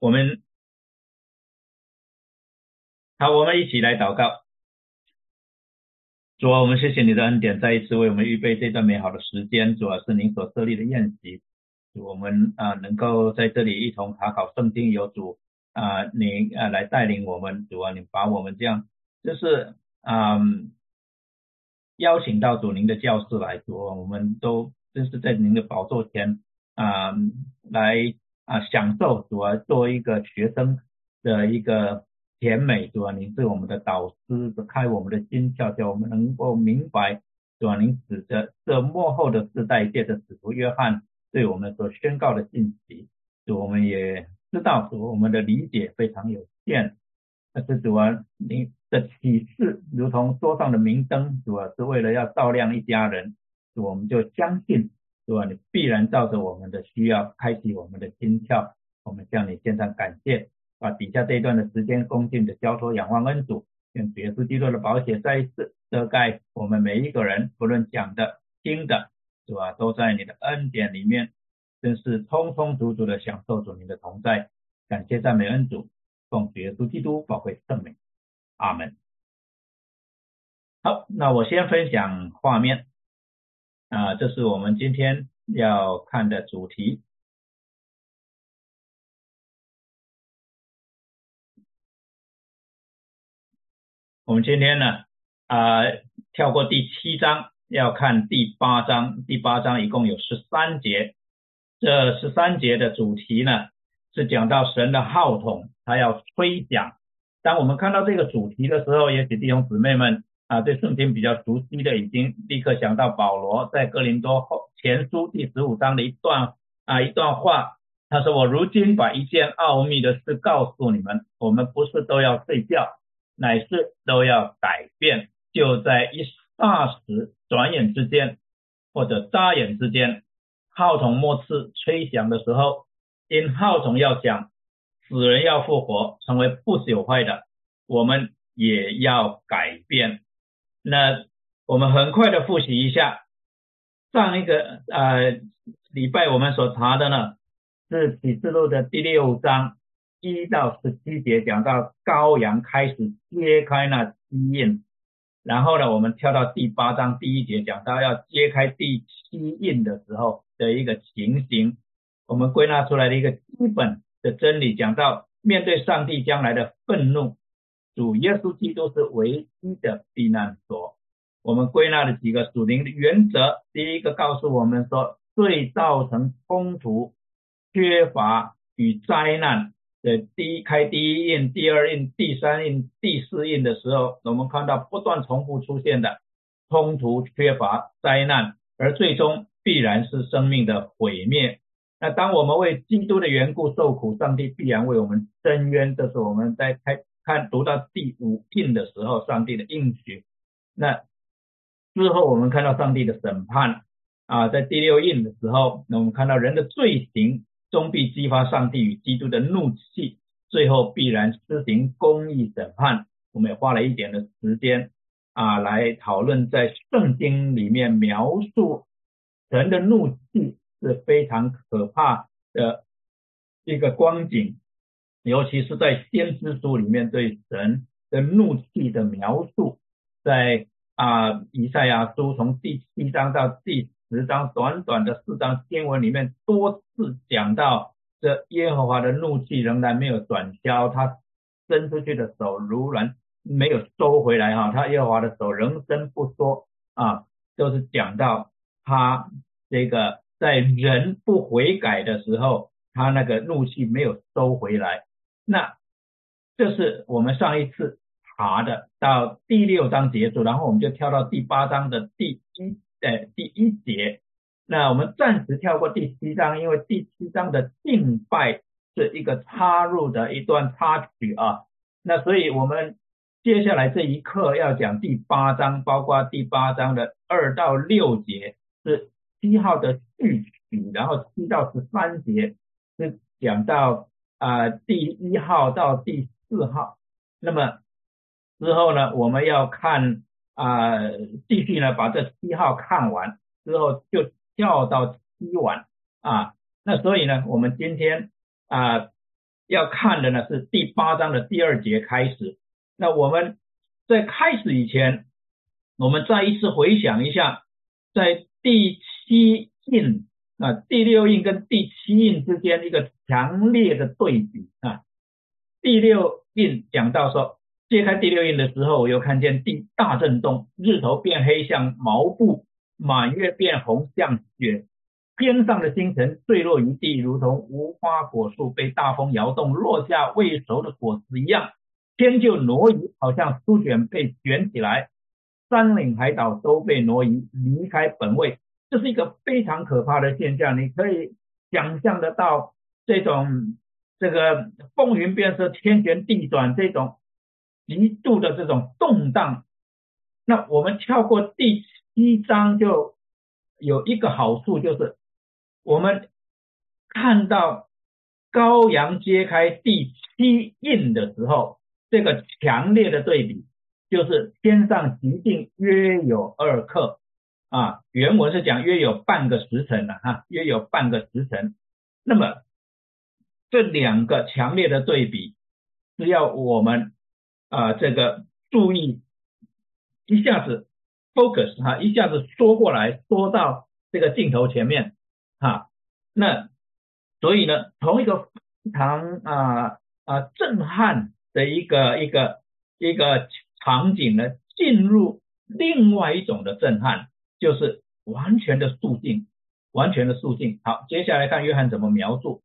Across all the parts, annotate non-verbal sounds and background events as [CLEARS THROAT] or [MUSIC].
我们好，我们一起来祷告。主啊，我们谢谢你的恩典，再一次为我们预备这段美好的时间。主要是您所设立的宴席，我们啊能够在这里一同查考圣经，有主啊您啊来带领我们。主啊，你把我们这样就是啊邀请到主您的教室来，主啊我们都就是在您的宝座前啊来啊享受主啊作为一个学生的一个。甜美，主啊，您是我们的导师，开我们的心窍，叫我们能够明白，主啊，您指着这幕后的世代，界的使徒约翰对我们所宣告的信息，主我们也知道，主我们的理解非常有限，但是主啊，您的启示如同桌上的明灯，主啊，是为了要照亮一家人，我们就相信，主啊，你必然照着我们的需要开启我们的心窍，我们向你献上感谢。把底下这一段的时间恭敬的交托仰望恩主，用耶稣基督的宝血再一次遮盖我们每一个人，不论讲的听的，是吧？都在你的恩典里面，真是充充足足的享受主你的同在。感谢赞美恩主，奉耶稣基督宝贵圣名，阿门。好，那我先分享画面啊，这是我们今天要看的主题。我们今天呢，啊，跳过第七章，要看第八章。第八章一共有十三节，这十三节的主题呢，是讲到神的号筒，他要吹响。当我们看到这个主题的时候，也许弟兄姊妹们啊，对圣经比较熟悉的，已经立刻想到保罗在哥林多后前书第十五章的一段啊一段话，他说：“我如今把一件奥秘的事告诉你们，我们不是都要睡觉。”乃是都要改变，就在一霎时、转眼之间，或者眨眼之间，号筒末次吹响的时候，因号筒要响，死人要复活，成为不朽坏的，我们也要改变。那我们很快的复习一下上一个呃礼拜我们所查的呢，是启示录的第六章。一到十七节讲到羔羊开始揭开那七印，然后呢，我们跳到第八章第一节讲到要揭开第七印的时候的一个情形，我们归纳出来的一个基本的真理，讲到面对上帝将来的愤怒，主耶稣基督是唯一的避难所。我们归纳了几个属灵的原则，第一个告诉我们说，最造成冲突、缺乏与灾难。的第一开第一印、第二印、第三印、第四印的时候，我们看到不断重复出现的冲突、缺乏、灾难，而最终必然是生命的毁灭。那当我们为基督的缘故受苦，上帝必然为我们伸冤。这是我们在开看读到第五印的时候，上帝的应许。那之后我们看到上帝的审判啊，在第六印的时候，那我们看到人的罪行。终必激发上帝与基督的怒气，最后必然施行公义审判。我们也花了一点的时间啊，来讨论在圣经里面描述神的怒气是非常可怕的一个光景，尤其是在先知书里面对神的怒气的描述，在啊以赛亚书从第七章到第。十章短短的四章经文里面多次讲到，这耶和华的怒气仍然没有转消，他伸出去的手如然没有收回来哈，他耶和华的手仍伸不缩啊，就是讲到他这个在人不悔改的时候，他那个怒气没有收回来。那这是我们上一次查的，到第六章结束，然后我们就跳到第八章的第一。的第一节，那我们暂时跳过第七章，因为第七章的敬拜是一个插入的一段插曲啊。那所以我们接下来这一课要讲第八章，包括第八章的二到六节是七号的序曲，然后七到十三节是讲到啊第一号到第四号。那么之后呢，我们要看。啊，继续呢，把这七号看完之后，就跳到七晚啊。那所以呢，我们今天啊要看的呢是第八章的第二节开始。那我们在开始以前，我们再一次回想一下，在第七印啊，第六印跟第七印之间一个强烈的对比啊。第六印讲到说，揭开第六印的时候，我又看见地大震动，日头变黑像毛布，满月变红像雪。天上的星辰坠落于地，如同无花果树被大风摇动落下未熟的果子一样。天就挪移，好像书卷被卷起来。山岭海岛都被挪移，离开本位。这是一个非常可怕的现象。你可以想象得到这种这个风云变色、天旋地转这种极度的这种动荡。那我们跳过第七章，就有一个好处，就是。我们看到羔羊揭开第七印的时候，这个强烈的对比就是天上极定约有二克啊，原文是讲约有半个时辰的哈，约有半个时辰。那么这两个强烈的对比是要我们啊这个注意一下子 focus 哈，一下子缩过来，缩到这个镜头前面。哈，那所以呢，从一个非常啊啊震撼的一个一个一个场景呢，进入另外一种的震撼，就是完全的肃静，完全的肃静。好，接下来看约翰怎么描述。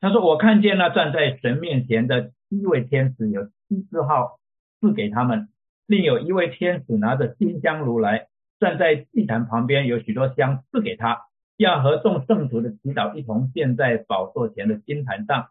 他说：“我看见那站在神面前的七位天使，有七字号赐给他们，另有一位天使拿着金香炉来，站在祭坛旁边，有许多香赐给他。”要和众圣徒的祈祷一同献在宝座前的金坛上，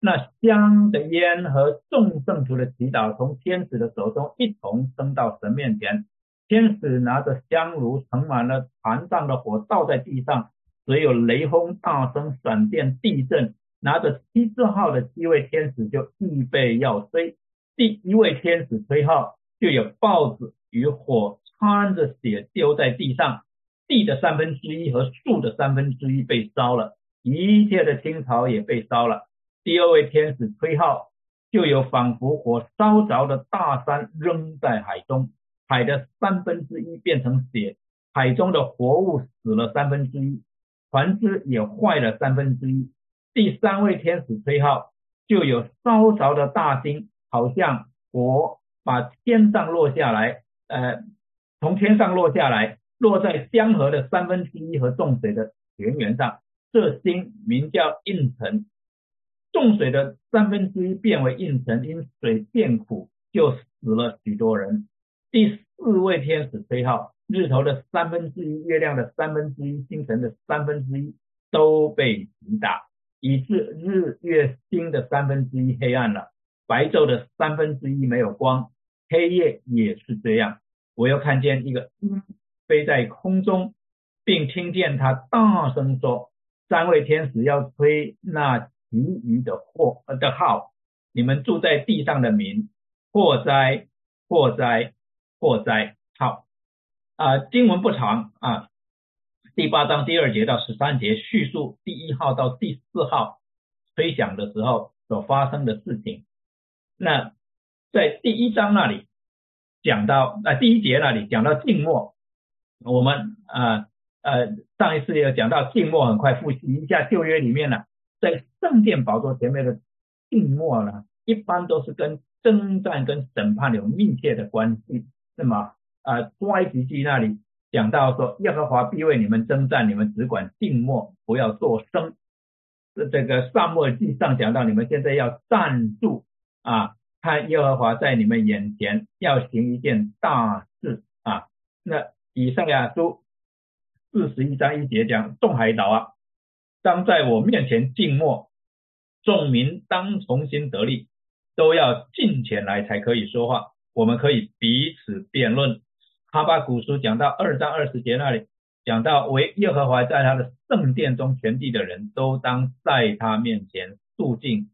那香的烟和众圣徒的祈祷从天使的手中一同升到神面前。天使拿着香炉盛满了坛上的火，倒在地上，只有雷轰、大声、闪电、地震。拿着七字号的七位天使就预备要吹。第一位天使吹号，就有豹子与火掺着血丢在地上。地的三分之一和树的三分之一被烧了，一切的青草也被烧了。第二位天使吹号，就有仿佛火烧着的大山扔在海中，海的三分之一变成血，海中的活物死了三分之一，船只也坏了三分之一。第三位天使吹号，就有烧着的大星，好像火把天上落下来，呃，从天上落下来。落在江河的三分之一和众水的泉源上，这星名叫应城。众水的三分之一变为应城，因水变苦，就死了许多人。第四位天使吹号，日头的三分之一、月亮的三分之一、星辰的三分之一都被击打，以致日月星的三分之一黑暗了，白昼的三分之一没有光，黑夜也是这样。我又看见一个鹰。飞在空中，并听见他大声说：“三位天使要吹那其余的祸的号，你们住在地上的民，祸灾，祸灾，祸灾。”好啊，经文不长啊，第八章第二节到十三节叙述第一号到第四号吹响的时候所发生的事情。那在第一章那里讲到，那第一节那里讲到静默。我们啊呃上一次有讲到静默，很快复习一下旧约里面呢，在圣殿宝座前面的静默呢，一般都是跟征战跟审判有密切的关系。那么啊埃及记那里讲到说，耶和华必为你们征战，你们只管静默，不要作声。这这个萨母记上讲到，你们现在要站住啊，看耶和华在你们眼前要行一件大事啊，那。以上呀，书四十一章一节讲，众海岛啊，当在我面前静默，众民当重新得力，都要进前来才可以说话。我们可以彼此辩论。哈巴古书讲到二章二十节那里，讲到为耶和华在他的圣殿中全地的人都当在他面前肃静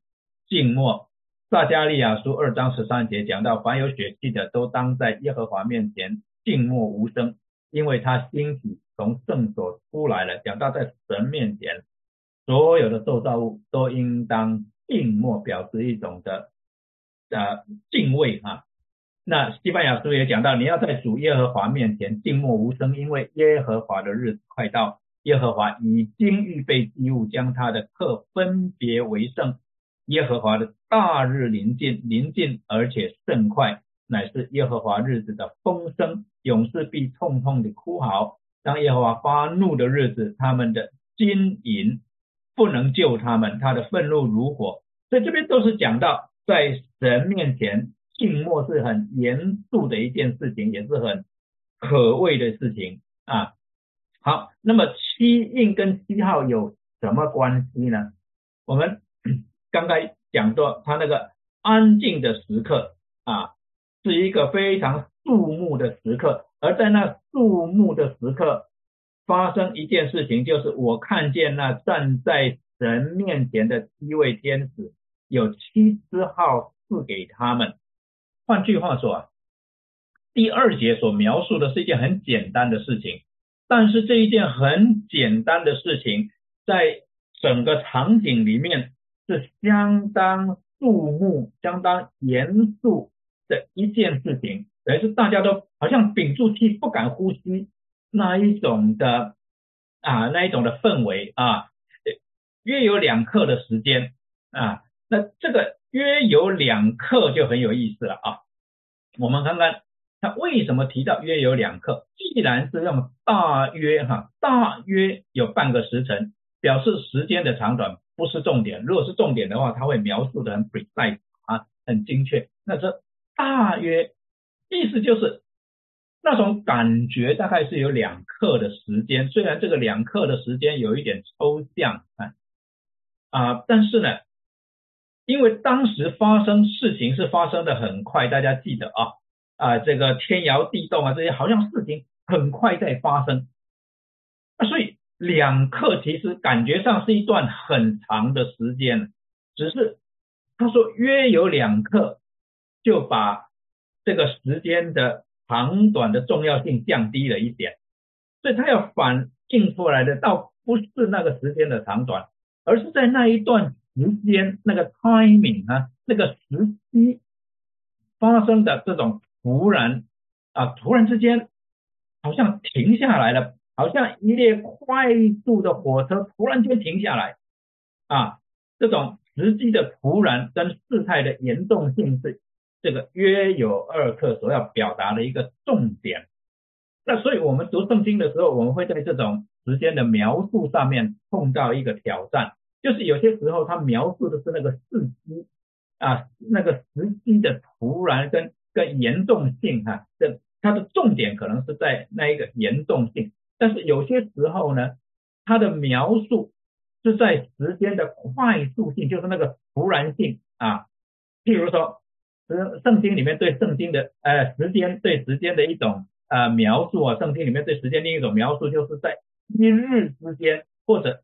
静默。撒加利亚书二章十三节讲到凡有血气的都当在耶和华面前静默无声。因为他兴起从圣所出来了，讲到在神面前，所有的受造物都应当静默，表示一种的呃敬畏啊。那西班牙书也讲到，你要在主耶和华面前静默无声，因为耶和华的日子快到，耶和华已经预备祭物，将他的客分别为圣。耶和华的大日临近，临近而且甚快，乃是耶和华日子的风声，勇士必痛痛的哭嚎。当耶和华发怒的日子，他们的金银不能救他们，他的愤怒如火。所以这边都是讲到在神面前。静默是很严肃的一件事情，也是很可畏的事情啊。好，那么七印跟七号有什么关系呢？我们 [CLEARS THROAT] 刚才讲到，他那个安静的时刻啊，是一个非常肃穆的时刻，而在那肃穆的时刻发生一件事情，就是我看见那站在神面前的七位天使，有七只号赐给他们。换句话说啊，第二节所描述的是一件很简单的事情，但是这一件很简单的事情，在整个场景里面是相当肃穆、相当严肃的一件事情，等于是大家都好像屏住气不敢呼吸那一种的啊那一种的氛围啊，约有两刻的时间啊，那这个。约有两克就很有意思了啊！我们看看他为什么提到约有两克。既然是用大约哈，大约有半个时辰，表示时间的长短不是重点。如果是重点的话，他会描述的很 precise 啊，很精确。那这大约意思就是那种感觉大概是有两克的时间。虽然这个两克的时间有一点抽象啊啊，但是呢。因为当时发生事情是发生的很快，大家记得啊啊，这个天摇地动啊，这些好像事情很快在发生啊，所以两刻其实感觉上是一段很长的时间，只是他说约有两刻，就把这个时间的长短的重要性降低了一点，所以他要反映出来的倒不是那个时间的长短，而是在那一段。时间那个 timing 啊，那个时机发生的这种突然啊，突然之间好像停下来了，好像一列快速的火车突然间停下来啊，这种时机的突然跟事态的严重性是这个约有二克所要表达的一个重点。那所以我们读圣经的时候，我们会在这种时间的描述上面碰到一个挑战。就是有些时候，他描述的是那个事机啊，那个时机的突然跟跟严重性哈，这它的重点可能是在那一个严重性。但是有些时候呢，它的描述是在时间的快速性，就是那个突然性啊。譬如说，圣圣经里面对圣经的呃时间对时间的一种呃描述啊，圣经里面对时间另一种描述，就是在一日之间或者。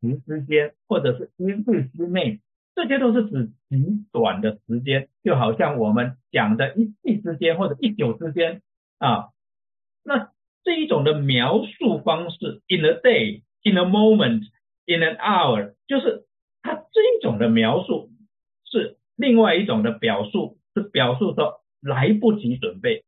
时之间，或者是一日之内，这些都是指极短的时间，就好像我们讲的一气之间或者一久之间啊。那这一种的描述方式，in a day, in a moment, in an hour，就是它这一种的描述是另外一种的表述，是表述说来不及准备，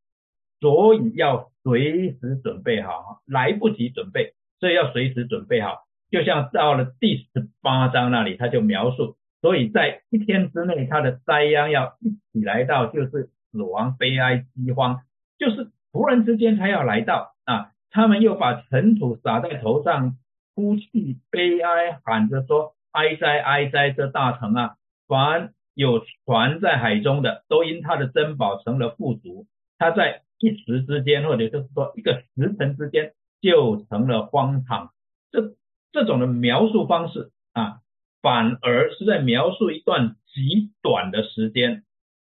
所以要随时准备好，来不及准备，所以要随时准备好。就像到了第十八章那里，他就描述，所以在一天之内，他的灾殃要一起来到，就是死亡、悲哀、饥荒，就是突然之间他要来到啊！他们又把尘土撒在头上，哭泣、悲哀，喊着说：“哀哉，哀哉！这大城啊，凡有船在海中的，都因他的珍宝成了富足。他在一时之间，或者就是说一个时辰之间，就成了荒场。”这这种的描述方式啊，反而是在描述一段极短的时间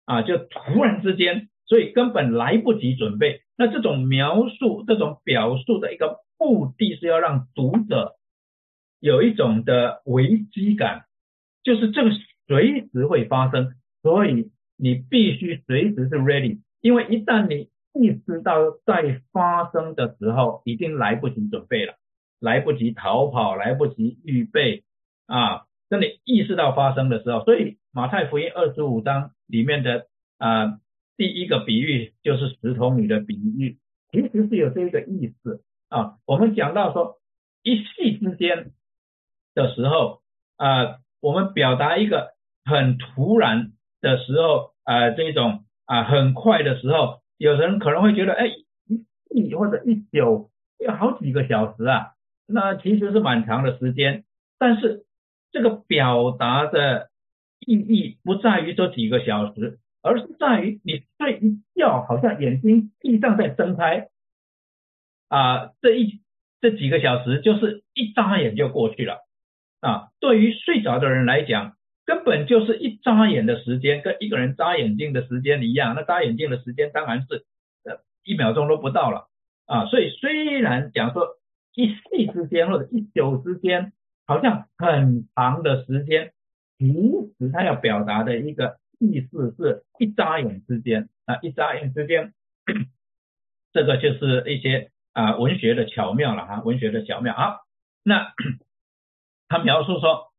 啊，就突然之间，所以根本来不及准备。那这种描述、这种表述的一个目的是要让读者有一种的危机感，就是这个随时会发生，所以你必须随时是 ready，因为一旦你意识到在发生的时候，已经来不及准备了。来不及逃跑，来不及预备啊！等你意识到发生的时候，所以马太福音二十五章里面的啊第一个比喻就是石头女的比喻，其实是有这个意思啊。我们讲到说一夕之间的时候啊，我们表达一个很突然的时候啊，这种啊很快的时候，有人可能会觉得哎一或者一宿要好几个小时啊，那其实是蛮长的时间，但是。这个表达的意义不在于这几个小时，而是在于你睡一觉，好像眼睛闭上再睁开，啊，这一这几个小时就是一眨眼就过去了啊。对于睡着的人来讲，根本就是一眨眼的时间，跟一个人眨眼睛的时间一样。那眨眼睛的时间当然是呃一秒钟都不到了啊。所以虽然讲说一夕之间或者一宿之间。好像很长的时间，其实他要表达的一个意思是一眨眼之间啊，一眨眼之间，这个就是一些啊文学的巧妙了哈，文学的巧妙啊。那 [CLEARS THROAT] 他描述说，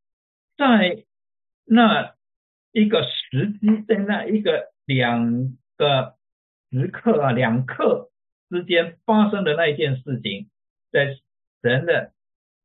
在那一个时机，在那一个两个时刻啊，两刻之间发生的那一件事情，在神的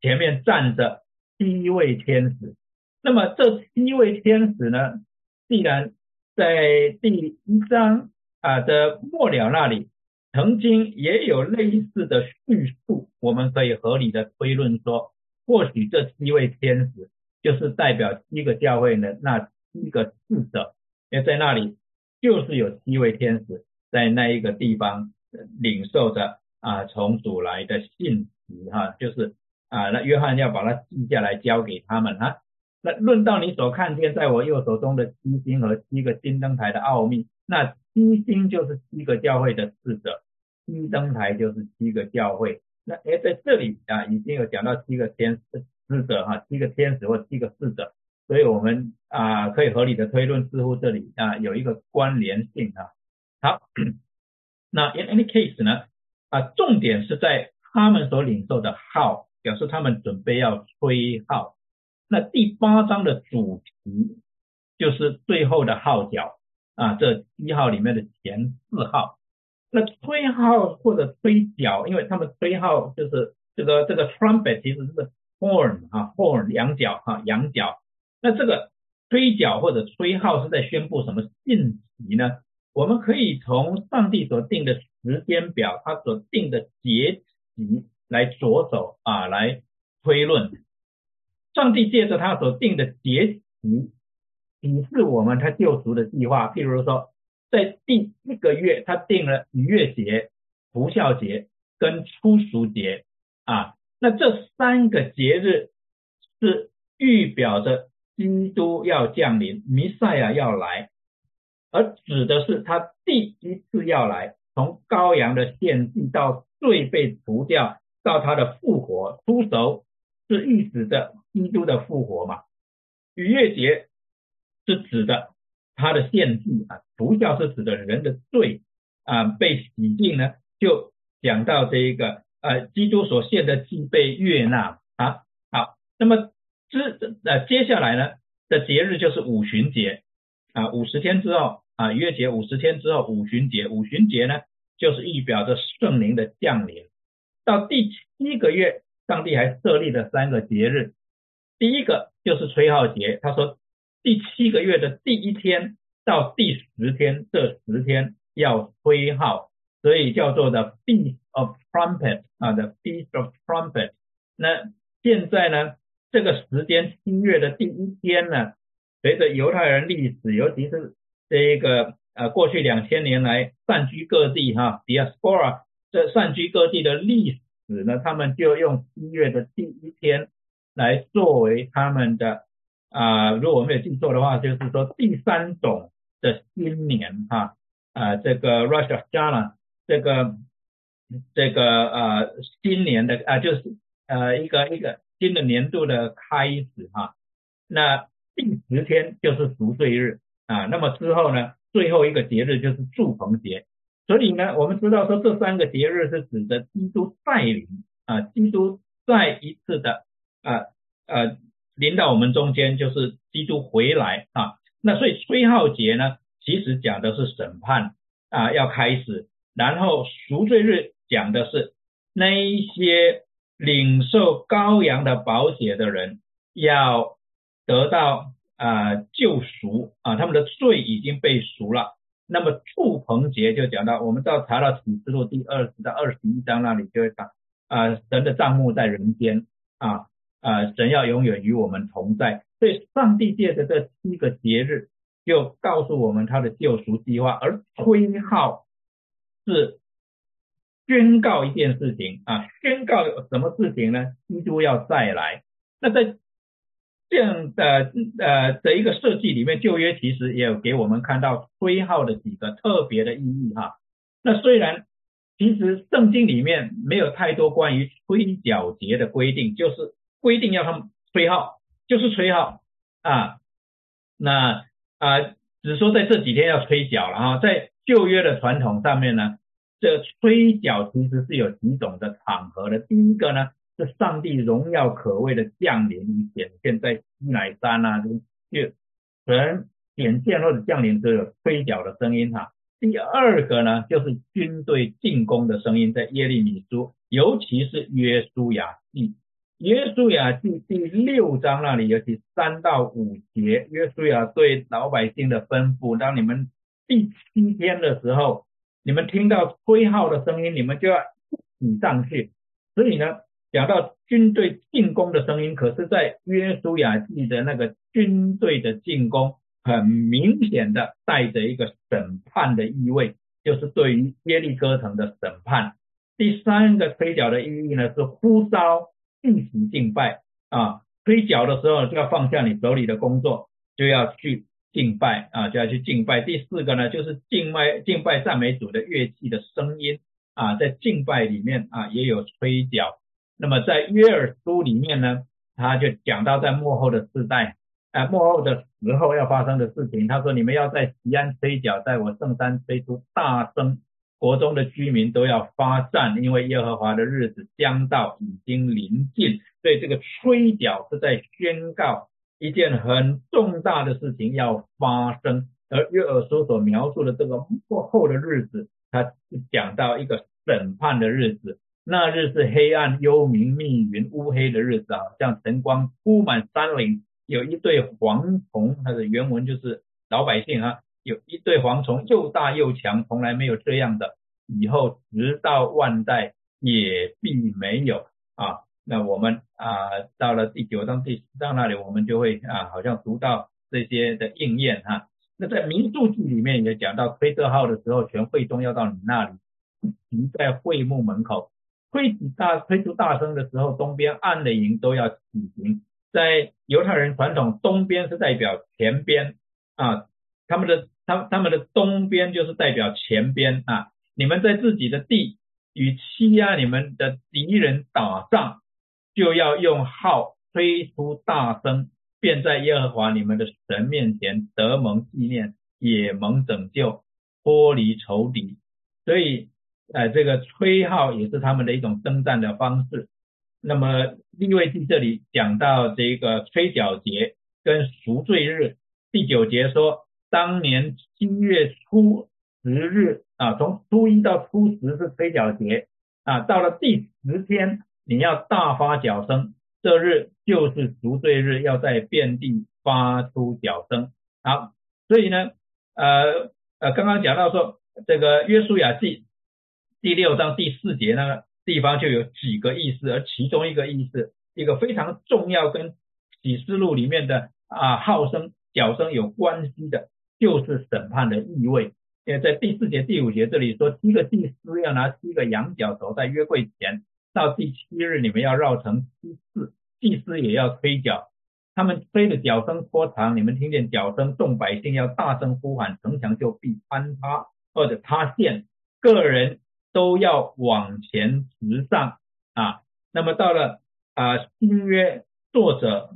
前面站着。七位天使，那么这七位天使呢？既然在第一章啊的末了那里，曾经也有类似的叙述，我们可以合理的推论说，或许这七位天使就是代表七个教会的那七个使者，因为在那里就是有七位天使在那一个地方领受着啊从主来的信息哈，就是。啊，那约翰要把它记下来交给他们啊。那论到你所看见在我右手中的七星和七个金灯台的奥秘，那七星就是七个教会的使者，金灯台就是七个教会。那哎，在这里啊，已经有讲到七个天使使者哈，七个天使或七个使者，所以我们啊可以合理的推论，似乎这里啊有一个关联性啊。好，[CLEARS THROAT] 那 in any case 呢啊，重点是在他们所领受的号。表示他们准备要吹号，那第八章的主题就是最后的号角啊，这一号里面的前四号。那吹号或者吹角，因为他们吹号就是这个这个 trumpet 其实是 horn 啊 horn 羊角啊羊角。那这个吹角或者吹号是在宣布什么信息呢？我们可以从上帝所定的时间表，他所定的节来着手啊，来推论，上帝借着他所定的节期，启示我们他救赎的计划。譬如说，在第一个月，他定了逾越节、不孝节跟初熟节啊。那这三个节日是预表着基督要降临，弥赛亚要来，而指的是他第一次要来，从羔羊的献祭到罪被除掉。到他的复活出手是预指的基督的复活嘛？逾越节是指的他的献祭啊，除教是指的人的罪啊被洗净呢，就讲到这一个呃基督所献的祭被悦纳啊。好，那么之呃接下来呢的节日就是五旬节啊，五十天之后啊逾越节五十天之后五旬节，五旬节呢就是预表着圣灵的降临。到第七个月，上帝还设立了三个节日。第一个就是吹号节，他说第七个月的第一天到第十天这十天要吹号，所以叫做的 Feast of Trumpet 啊的 Feast of Trumpet。那现在呢，这个时间七月的第一天呢，随着犹太人历史，尤其是这一个呃过去两千年来散居各地哈 Diaspora。这散居各地的历史呢，他们就用七月的第一天来作为他们的啊，如果我没有记错的话，就是说第三种的新年哈啊，这个 Rosh Hashanah 这个这个呃新年的啊，就是呃一个一个新的年度的开始哈。那第十天就是赎罪日啊，那么之后呢，最后一个节日就是祝棚节。所以呢，我们知道说这三个节日是指的基督带领啊，基督再一次的啊呃临到我们中间，就是基督回来啊。那所以吹号节呢，其实讲的是审判啊要开始，然后赎罪日讲的是那一些领受羔羊的宝血的人要得到啊救赎啊，他们的罪已经被赎了。那么触棚节就讲到，我们到查到启示录第二十到二十一章那里就会讲啊，神的账目在人间啊啊，神要永远与我们同在。所以上帝借着这七个节日，就告诉我们他的救赎计划。而吹号是宣告一件事情啊，宣告什么事情呢？基督要再来。那在这样的呃的一个设计里面，旧约其实也有给我们看到吹号的几个特别的意义哈。那虽然其实圣经里面没有太多关于吹角节的规定，就是规定要他们吹号，就是吹号啊。那啊，只说在这几天要吹角了哈。在旧约的传统上面呢，这吹角其实是有几种的场合的。第一个呢。是上帝荣耀可畏的降临与显现，在西乃山啊，就神显现或者降临都有吹角的声音哈。第二个呢，就是军队进攻的声音，在耶利米书，尤其是约书亚记，约书亚记第六章那里，尤其三到五节，约书亚对老百姓的吩咐：当你们第七天的时候，你们听到吹号的声音，你们就要一起上去。所以呢。讲到军队进攻的声音，可是，在约书亚记的那个军队的进攻，很明显的带着一个审判的意味，就是对于耶利哥城的审判。第三个吹角的意义呢，是呼召进行敬拜啊，吹角的时候就要放下你手里的工作，就要去敬拜啊，就要去敬拜。第四个呢，就是敬拜敬拜赞美主的乐器的声音啊，在敬拜里面啊，也有吹角。那么在约尔书里面呢，他就讲到在幕后的世代，呃，幕后的时候要发生的事情。他说：“你们要在西安吹角，在我圣山吹出大声，国中的居民都要发战，因为耶和华的日子将到，已经临近。所以这个吹角是在宣告一件很重大的事情要发生。而约尔书所描述的这个幕后的日子，他是讲到一个审判的日子。”那日是黑暗、幽冥、密云、乌黑的日子啊，像晨光铺满山林，有一对蝗虫，它的原文就是老百姓啊，有一对蝗虫又大又强，从来没有这样的，以后直到万代也必没有啊。那我们啊，到了第九章、第十章那里，我们就会啊，好像读到这些的应验哈。那在民数记里面也讲到，推特号的时候，全会中要到你那里，停在会幕门口。吹起大吹出大声的时候，东边暗的营都要起行。在犹太人传统，东边是代表前边啊，他们的他他们的东边就是代表前边啊。你们在自己的地与欺压你们的敌人打仗，就要用号吹出大声，便在耶和华你们的神面前得蒙纪念，也蒙拯救，脱离仇敌。所以。呃，这个吹号也是他们的一种征战的方式。那么立位记这里讲到这个吹角节跟赎罪日，第九节说，当年七月初十日啊，从初一到初十是吹角节啊，到了第十天你要大发角声，这日就是赎罪日，要在遍地发出角声。好，所以呢，呃呃，刚刚讲到说这个约书亚记。第六章第四节那个地方就有几个意思，而其中一个意思，一个非常重要跟启示录里面的啊号声、角声有关系的，就是审判的意味。因为在第四节、第五节这里说，七个祭司要拿七个羊角走在约柜前，到第七日你们要绕城七次，祭司也要吹角，他们吹的角声拖长，你们听见角声，众百姓要大声呼喊，城墙就必坍塌或者塌陷，个人。都要往前直上啊！那么到了啊新约作者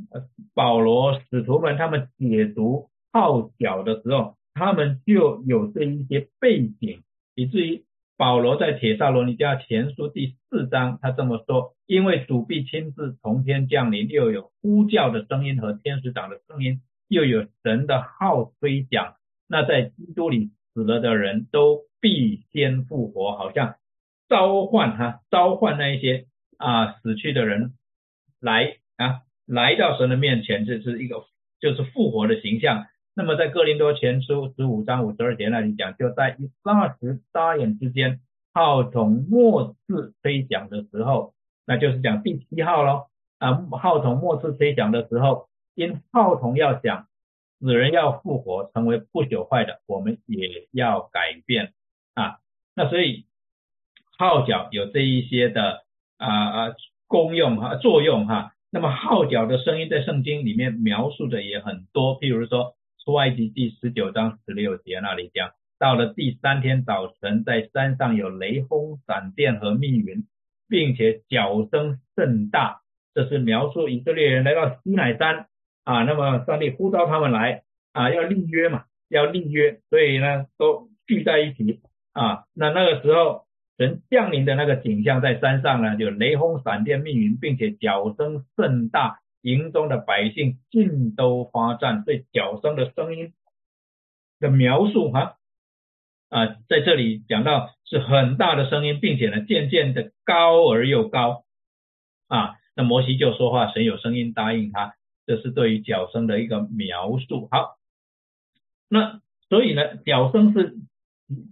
保罗使徒们他们解读号角的时候，他们就有这一些背景，以至于保罗在铁萨罗尼迦前书第四章，他这么说：因为主必亲自从天降临，又有呼叫的声音和天使长的声音，又有神的号吹响，那在基督里死了的人都必先复活，好像召唤哈，召唤那一些啊死去的人来啊，来到神的面前，这是一个就是复活的形象。那么在哥林多前书十五章五十二节那里讲，就在一霎时眨眼之间，号筒末次吹响的时候，那就是讲第七号喽啊，号筒末次吹响的时候，因号筒要响，死人要复活，成为不朽坏的，我们也要改变啊。那所以号角有这一些的啊啊功用哈作用哈。那么号角的声音在圣经里面描述的也很多，譬如说。出埃及第十九章十六节那里讲，到了第三天早晨，在山上有雷轰、闪电和密云，并且脚声甚大。这是描述以色列人来到西乃山啊，那么上帝呼召他们来啊，要立约嘛，要立约，所以呢都聚在一起啊。那那个时候神降临的那个景象在山上呢，就雷轰、闪电、密云，并且脚声甚大。营中的百姓尽都发战，对脚声的声音的描述哈啊，在这里讲到是很大的声音，并且呢渐渐的高而又高啊。那摩西就说话，神有声音答应他，这是对于脚声的一个描述。好，那所以呢，脚声是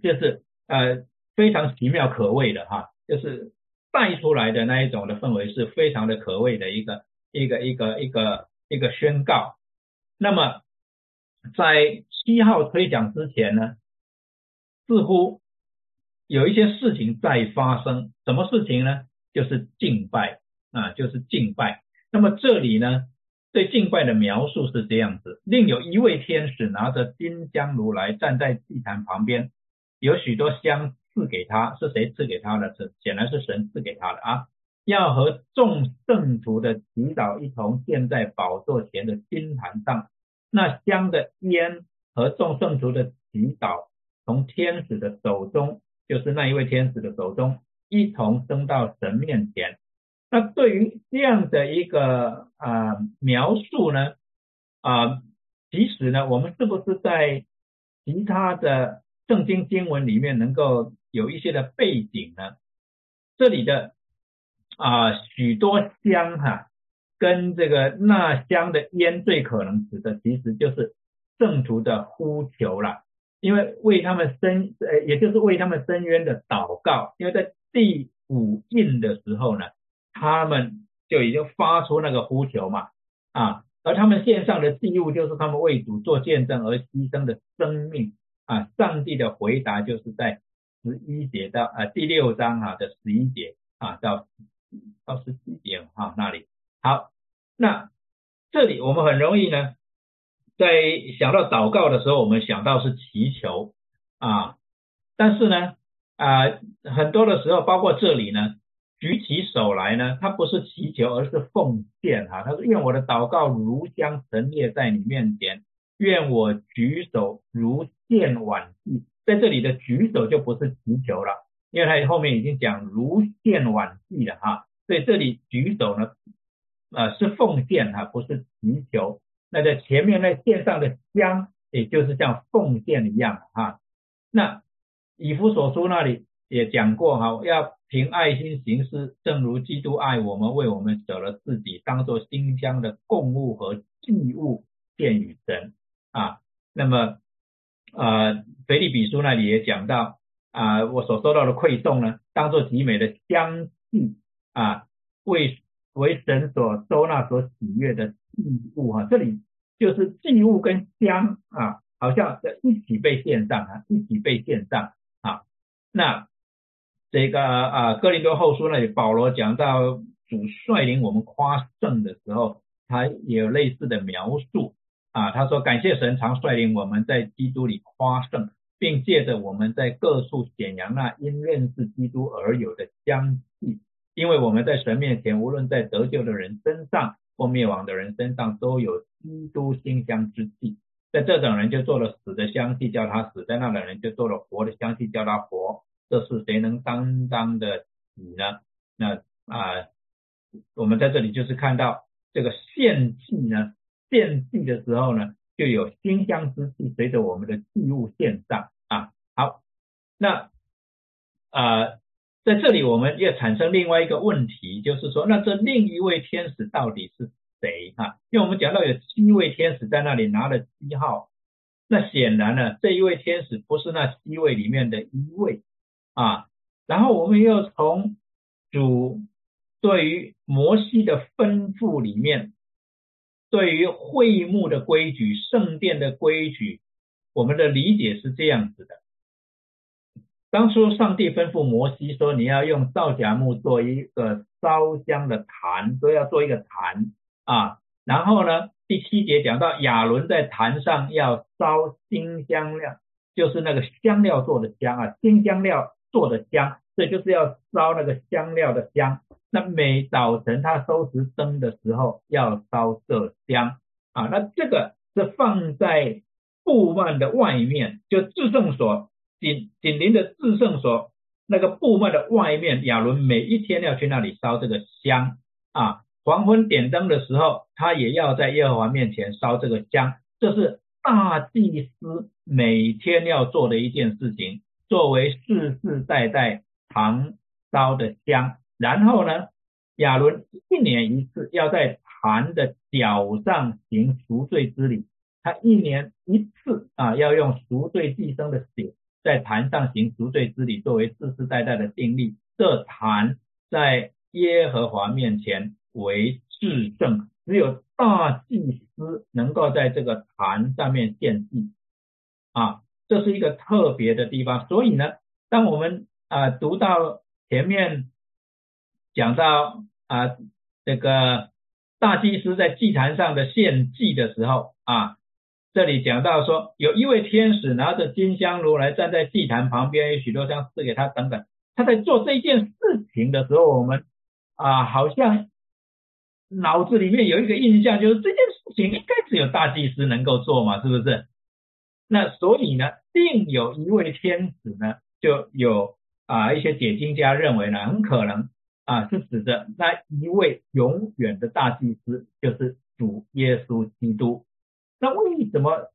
就是呃非常奇妙可畏的哈，就是带出来的那一种的氛围是非常的可畏的一个。一个一个一个一个宣告。那么在七号吹响之前呢，似乎有一些事情在发生。什么事情呢？就是敬拜啊，就是敬拜。那么这里呢，对敬拜的描述是这样子：另有一位天使拿着金香炉来站在祭坛旁边，有许多香赐给他。是谁赐给他的？是显然是神赐给他的啊。要和众圣徒的祈祷一同建在宝座前的金坛上，那香的烟和众圣徒的祈祷从天使的手中，就是那一位天使的手中，一同升到神面前。那对于这样的一个啊描述呢啊，其实呢，我们是不是在其他的圣经经文里面能够有一些的背景呢？这里的。啊，许多香哈，跟这个那香的烟最可能指的，其实就是圣徒的呼求了，因为为他们伸，呃，也就是为他们伸冤的祷告，因为在第五印的时候呢，他们就已经发出那个呼求嘛，啊，而他们献上的祭物就是他们为主做见证而牺牲的生命啊，上帝的回答就是在十一节到啊第六章哈的十一节啊到。到十七点哈那里好，那这里我们很容易呢，在想到祷告的时候，我们想到是祈求啊，但是呢啊很多的时候，包括这里呢，举起手来呢，它不是祈求，而是奉献哈。他说：愿我的祷告如香陈列在你面前，愿我举手如献晚祭。在这里的举手就不是祈求了。因为他后面已经讲如献晚祭了哈，所以这里举手呢，呃是奉献哈，不是祈求。那在前面那献上的香，也就是像奉献一样哈。那以弗所书那里也讲过哈，要凭爱心行事，正如基督爱我们，为我们舍了自己，当做馨香的供物和祭物献与神啊。那么呃腓利比书那里也讲到。啊，我所收到的馈送呢，当做极美的香气啊，为为神所收纳、所喜悦的祭物哈。这里就是祭物跟香啊，好像一起被献上啊，一起被献上啊。那这个啊，哥林多后书那里保罗讲到主率领我们夸胜的时候，他也有类似的描述啊。他说感谢神常率领我们在基督里夸胜。并借着我们在各处显扬那因认识基督而有的香气，因为我们在神面前，无论在得救的人身上或灭亡的人身上，都有基督馨香之气。在这等人就做了死的香气，叫他死；在那等人就做了活的香气，叫他活。这是谁能担当的起呢？那啊，我们在这里就是看到这个献祭呢，献祭的时候呢，就有馨香之气随着我们的祭物献上啊。好，那啊，在这里我们又产生另外一个问题，就是说，那这另一位天使到底是谁啊？因为我们讲到有七位天使在那里拿了七号。那显然呢，这一位天使不是那七位里面的一位啊。然后我们又从主对于摩西的吩咐里面，对于会幕的规矩、圣殿的规矩，我们的理解是这样子的：当初上帝吩咐摩西说，你要用皂荚木做一个烧香的坛，都要做一个坛啊。然后呢？第七节讲到亚伦在坛上要烧新香料，就是那个香料做的香啊，新香料做的香，这就是要烧那个香料的香。那每早晨他收拾灯的时候要烧这香啊，那这个是放在布幔的外面，就至圣所紧紧邻的至圣所那个布幔的外面，亚伦每一天要去那里烧这个香啊。黄昏点灯的时候，他也要在耶和华面前烧这个香，这是大祭司每天要做的一件事情，作为世世代代常烧的香。然后呢，亚伦一年一次要在坛的脚上行赎罪之礼，他一年一次啊，要用赎罪祭牲的血在坛上行赎罪之礼，作为世世代代的定例。这坛在耶和华面前。为至圣，只有大祭司能够在这个坛上面献祭啊，这是一个特别的地方。所以呢，当我们啊读到前面讲到啊这个大祭司在祭坛上的献祭的时候啊，这里讲到说有一位天使拿着金香炉来站在祭坛旁边，有许多香赐给他等等。他在做这件事情的时候，我们啊好像。脑子里面有一个印象，就是这件事情应该只有大祭司能够做嘛，是不是？那所以呢，定有一位天使呢，就有啊一些解经家认为呢，很可能啊是指着那一位永远的大祭司，就是主耶稣基督。那为什么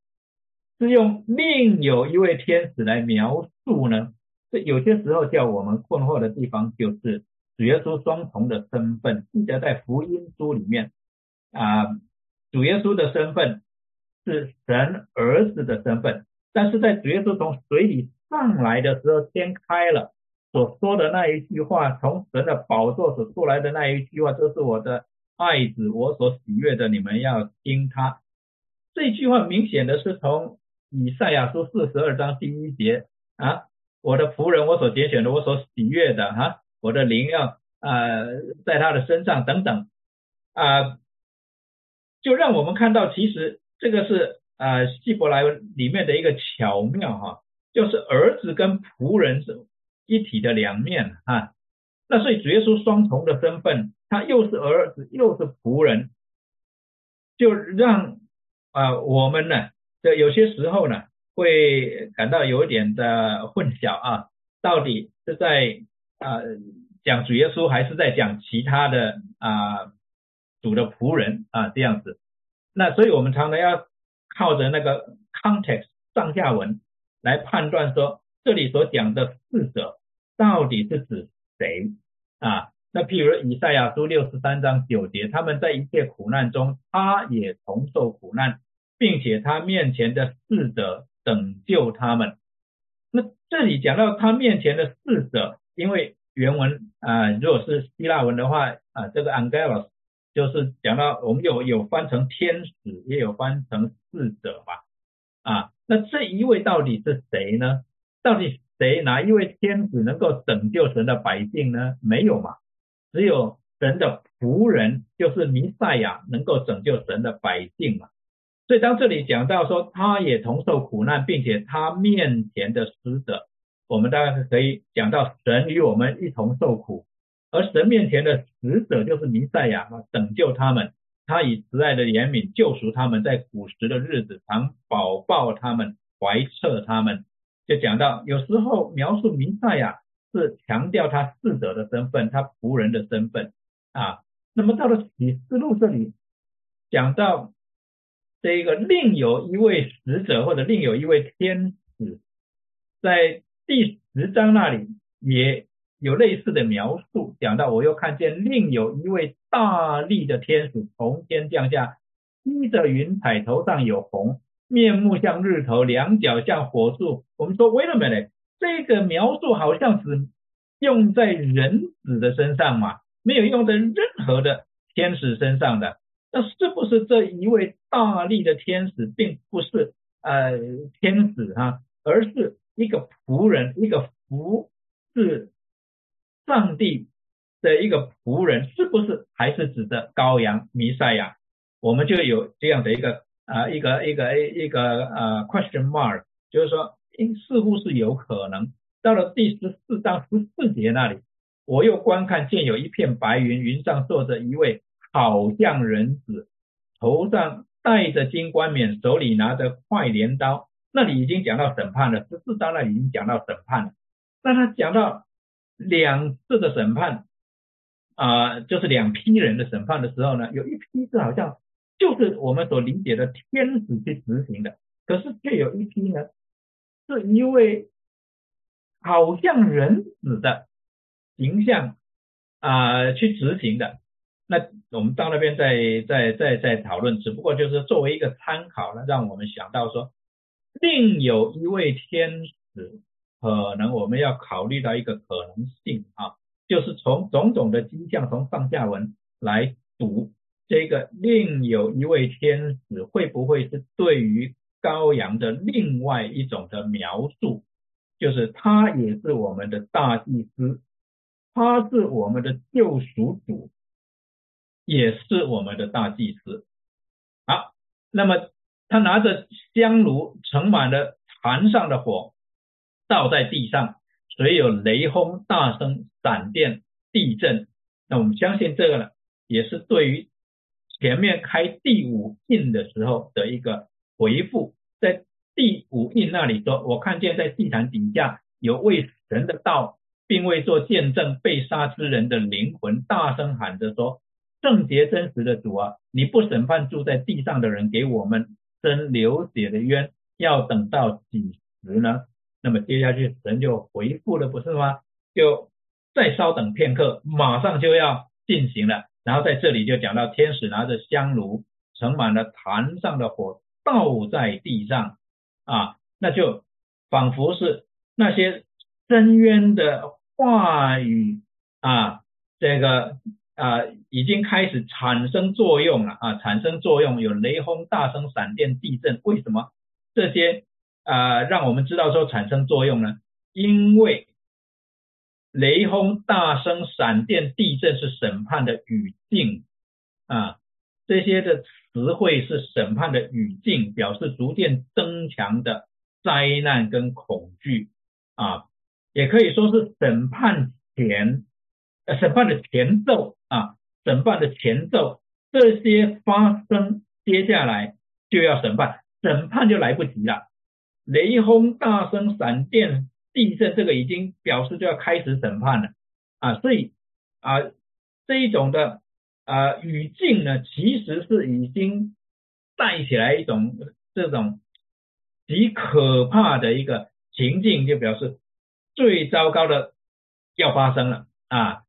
是用另有一位天使来描述呢？这有些时候叫我们困惑的地方就是。主耶稣双重的身份，记得在福音书里面啊，主耶稣的身份是神儿子的身份，但是在主耶稣从水里上来的时候，天开了，所说的那一句话，从神的宝座所出来的那一句话，这是我的爱子，我所喜悦的，你们要听他。这句话明显的是从以赛亚书四十二章第一节啊，我的仆人，我所拣选的，我所喜悦的哈。我的灵要啊，在他的身上等等啊，就让我们看到，其实这个是啊希伯来文里面的一个巧妙哈，就是儿子跟仆人是一体的两面啊。那所以主耶稣双重的身份，他又是儿子又是仆人，就让啊我们呢，这有些时候呢会感到有一点的混淆啊，到底是在。啊，讲主耶稣还是在讲其他的啊主的仆人啊这样子，那所以我们常常要靠着那个 context 上下文来判断说这里所讲的四者到底是指谁啊？那譬如以赛亚书六十三章九节，他们在一切苦难中，他也同受苦难，并且他面前的逝者拯救他们。那这里讲到他面前的逝者。因为原文啊，如果是希腊文的话啊，这个 angelos 就是讲到我们有有翻成天使，也有翻成侍者嘛啊，那这一位到底是谁呢？到底谁哪一位天使能够拯救神的百姓呢？没有嘛，只有神的仆人，就是弥赛亚能够拯救神的百姓嘛。所以当这里讲到说他也同受苦难，并且他面前的使者。我们大概可以讲到神与我们一同受苦，而神面前的使者就是弥赛亚嘛，拯救他们，他以慈爱的怜悯救赎他们，在古时的日子常保抱他们，怀测他们。就讲到有时候描述弥赛亚是强调他侍者的身份，他仆人的身份啊。那么到了启示录这里，讲到这个另有一位使者或者另有一位天使，在第十章那里也有类似的描述，讲到我又看见另有一位大力的天使从天降下，披着云彩，头上有红，面目像日头，两脚像火柱。我们说，wait a minute，？这个描述好像只用在人子的身上嘛，没有用在任何的天使身上的。那是不是这一位大力的天使，并不是呃天使哈，而是一个仆人，一个服侍上帝的一个仆人，是不是还是指的羔羊弥赛亚？我们就有这样的一个啊一个一个一个呃 question mark，就是说。似乎是有可能。到了第十四章十四节那里，我又观看见有一片白云，云上坐着一位好像人子，头上戴着金冠冕，手里拿着快镰刀。那里已经讲到审判了，十四章那里已经讲到审判了。那他讲到两次的审判啊，就是两批人的审判的时候呢，有一批是好像就是我们所理解的天使去执行的，可是却有一批呢。是一位好像人子的形象啊，去执行的。那我们到那边再再再再讨论，只不过就是作为一个参考呢，让我们想到说，另有一位天使，可能我们要考虑到一个可能性啊，就是从种种的迹象，从上下文来读这个另有一位天使，会不会是对于？羔羊的另外一种的描述，就是他也是我们的大祭司，他是我们的救赎主，也是我们的大祭司。好，那么他拿着香炉，盛满了坛上的火，倒在地上，随有雷轰、大声、闪电、地震。那我们相信这个呢，也是对于前面开第五印的时候的一个。回复在第五印那里说，我看见在祭坛底下有为神的道，并未做见证被杀之人的灵魂，大声喊着说：圣洁真实的主啊，你不审判住在地上的人，给我们生流血的冤，要等到几时呢？那么接下去神就回复了，不是吗？就再稍等片刻，马上就要进行了。然后在这里就讲到天使拿着香炉，盛满了坛上的火。倒在地上啊，那就仿佛是那些深渊的话语啊，这个啊已经开始产生作用了啊，产生作用有雷轰、大声、闪电、地震。为什么这些啊让我们知道说产生作用呢？因为雷轰、大声、闪电、地震是审判的语境啊，这些的。词汇是审判的语境，表示逐渐增强的灾难跟恐惧啊，也可以说是审判前呃审判的前奏啊，审判的前奏这些发生，接下来就要审判，审判就来不及了。雷轰、大声、闪电、地震，这个已经表示就要开始审判了啊，所以啊这一种的。啊，语境呢，其实是已经带起来一种这种极可怕的一个情境，就表示最糟糕的要发生了啊。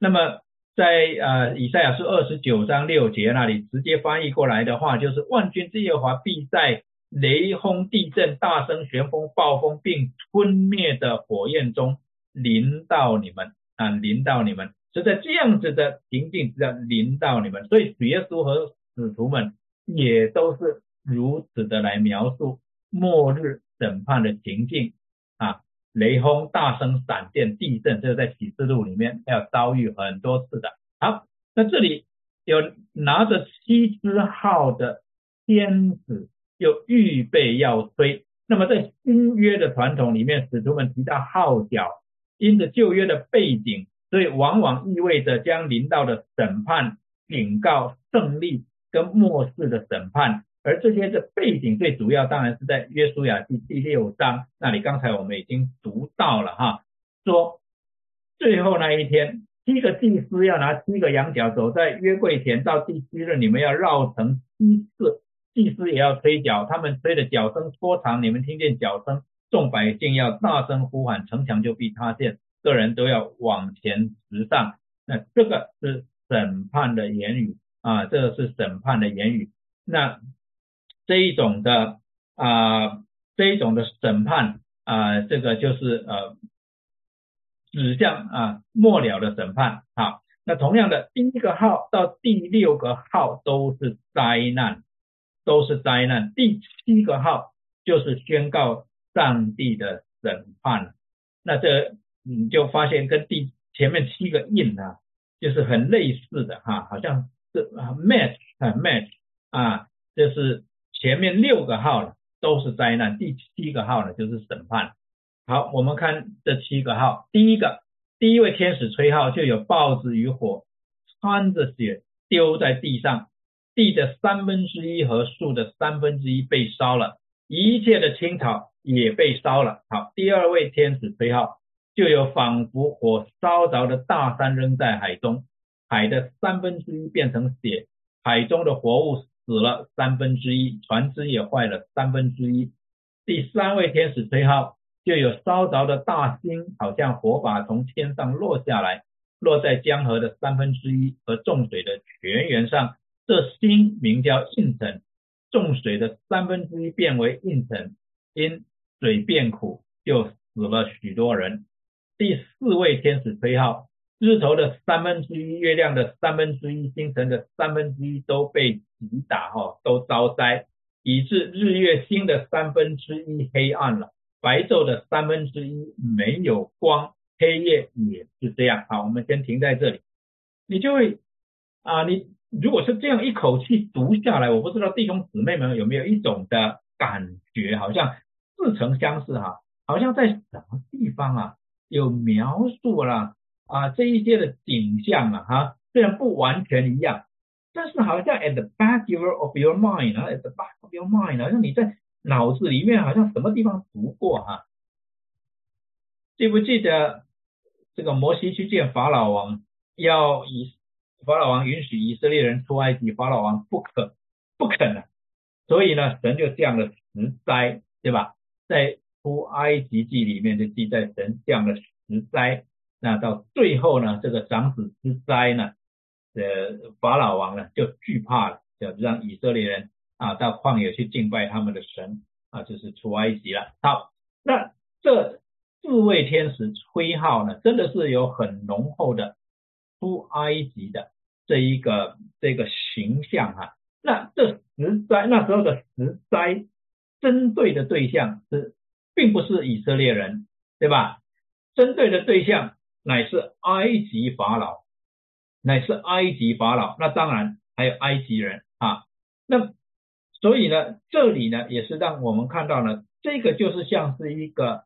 那么在呃以赛亚书二十九章六节那里直接翻译过来的话，就是万军之耶和华必在雷轰、地震、大声、旋风、暴风并吞灭的火焰中临到你们啊，临到你们。就在这样子的情境之下临到你们，所以主耶稣和使徒们也都是如此的来描述末日审判的情境啊，雷轰、大声、闪电、地震，这个在启示录里面要遭遇很多次的。好，那这里有拿着七支号的天使，又预备要吹。那么在新约的传统里面，使徒们提到号角，因着旧约的背景。所以往往意味着将临到的审判、警告、胜利跟末世的审判，而这些的背景最主要当然是在约书亚记第六章那里。刚才我们已经读到了哈，说最后那一天，七个祭司要拿七个羊角走在约柜前，到第七日你们要绕城七次，祭司也要吹角，他们吹的角声拖长，你们听见角声，众百姓要大声呼喊，城墙就必塌陷，个人都要往前直上。那这个是审判的言语啊，这个是审判的言语。那这一种的啊，这一种的审判啊，这个就是呃。指向啊末了的审判啊，那同样的第一个号到第六个号都是灾难，都是灾难。第七个号就是宣告上帝的审判。那这你就发现跟第前面七个印啊，就是很类似的哈，好像是 match 啊 match 啊，就是前面六个号呢都是灾难，第七个号呢就是审判。好，我们看这七个号。第一个，第一位天使吹号，就有豹子与火，穿着血丢在地上，地的三分之一和树的三分之一被烧了，一切的青草也被烧了。好，第二位天使吹号，就有仿佛火烧着的大山扔在海中，海的三分之一变成血，海中的活物死了三分之一，船只也坏了三分之一。第三位天使吹号。就有烧着的大星，好像火把从天上落下来，落在江河的三分之一和众水的泉源上。这星名叫应城，众水的三分之一变为应城，因水变苦，就死了许多人。第四位天使吹号，日头的三分之一、月亮的三分之一、星辰的三分之一都被击打，哈，都遭灾，以致日月星的三分之一黑暗了。白昼的三分之一没有光，黑夜也是这样。好，我们先停在这里。你就会啊，你如果是这样一口气读下来，我不知道弟兄姊妹们有没有一种的感觉，好像似曾相识哈，好像在什么地方啊有描述了啊这一些的景象啊哈，虽然不完全一样，但是好像 at the back of your mind 啊，at the back of your mind 好像你在。脑子里面好像什么地方读过哈？记不记得这个摩西去见法老王，要以法老王允许以色列人出埃及，法老王不可不肯的，所以呢，神就降了十灾，对吧？在出埃及记里面就记载神降了十灾，那到最后呢，这个长子之灾呢，呃，法老王呢就惧怕了，就让以色列人。啊，到旷野去敬拜他们的神啊，就是出埃及了。好，那这四位天使吹号呢，真的是有很浓厚的出埃及的这一个这个形象哈。那这十灾那时候的十灾，针对的对象是并不是以色列人，对吧？针对的对象乃是埃及法老，乃是埃及法老。那当然还有埃及人啊，那。所以呢，这里呢也是让我们看到呢，这个就是像是一个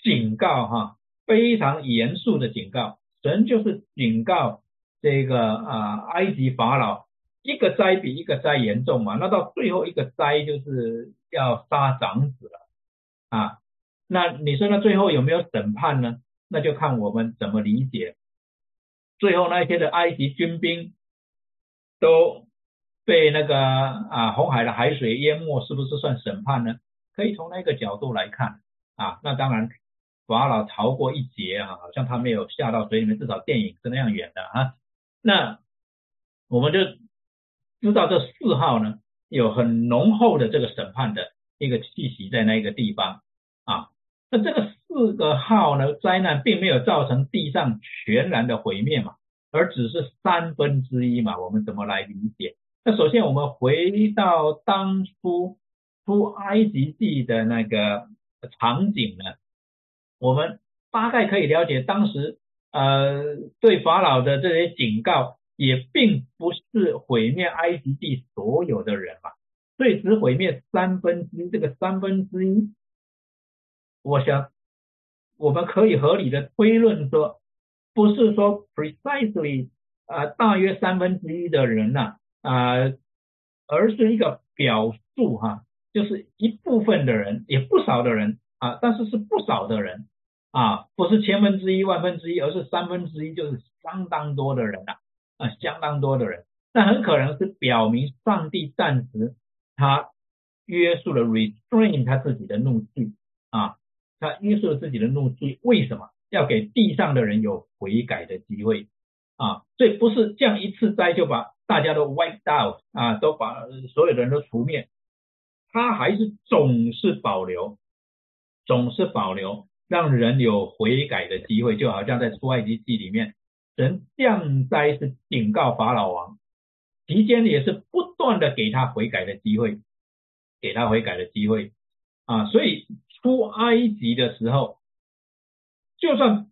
警告哈，非常严肃的警告。神就是警告这个啊，埃及法老，一个灾比一个灾严重嘛。那到最后一个灾就是要杀长子了啊。那你说那最后有没有审判呢？那就看我们怎么理解。最后那些的埃及军兵都。被那个啊红海的海水淹没，是不是算审判呢？可以从那个角度来看啊。那当然，法老逃过一劫啊，好像他没有下到水里面，至少电影是那样演的啊。那我们就知道这四号呢，有很浓厚的这个审判的一个气息在那个地方啊。那这个四个号呢，灾难并没有造成地上全然的毁灭嘛，而只是三分之一嘛。我们怎么来理解？那首先我们回到当初出埃及记的那个场景呢，我们大概可以了解当时呃对法老的这些警告，也并不是毁灭埃及地所有的人嘛，所以只毁灭三分之一，这个三分之一，我想我们可以合理的推论说，不是说 precisely 啊大约三分之一的人呐。啊，而是一个表述哈，就是一部分的人，也不少的人啊，但是是不少的人啊，不是千分之一、万分之一，而是三分之一，就是相当多的人啊，啊，相当多的人。那很可能是表明上帝暂时他约束了 restrain 他自己的怒气啊，他约束了自己的怒气，为什么要给地上的人有悔改的机会啊？所以不是降一次灾就把大家都 wipe out 啊，都把所有的人都除灭，他还是总是保留，总是保留。让人有悔改的机会，就好像在出埃及记里面，神降灾是警告法老王，期间也是不断的给他悔改的机会，给他悔改的机会啊，所以出埃及的时候，就算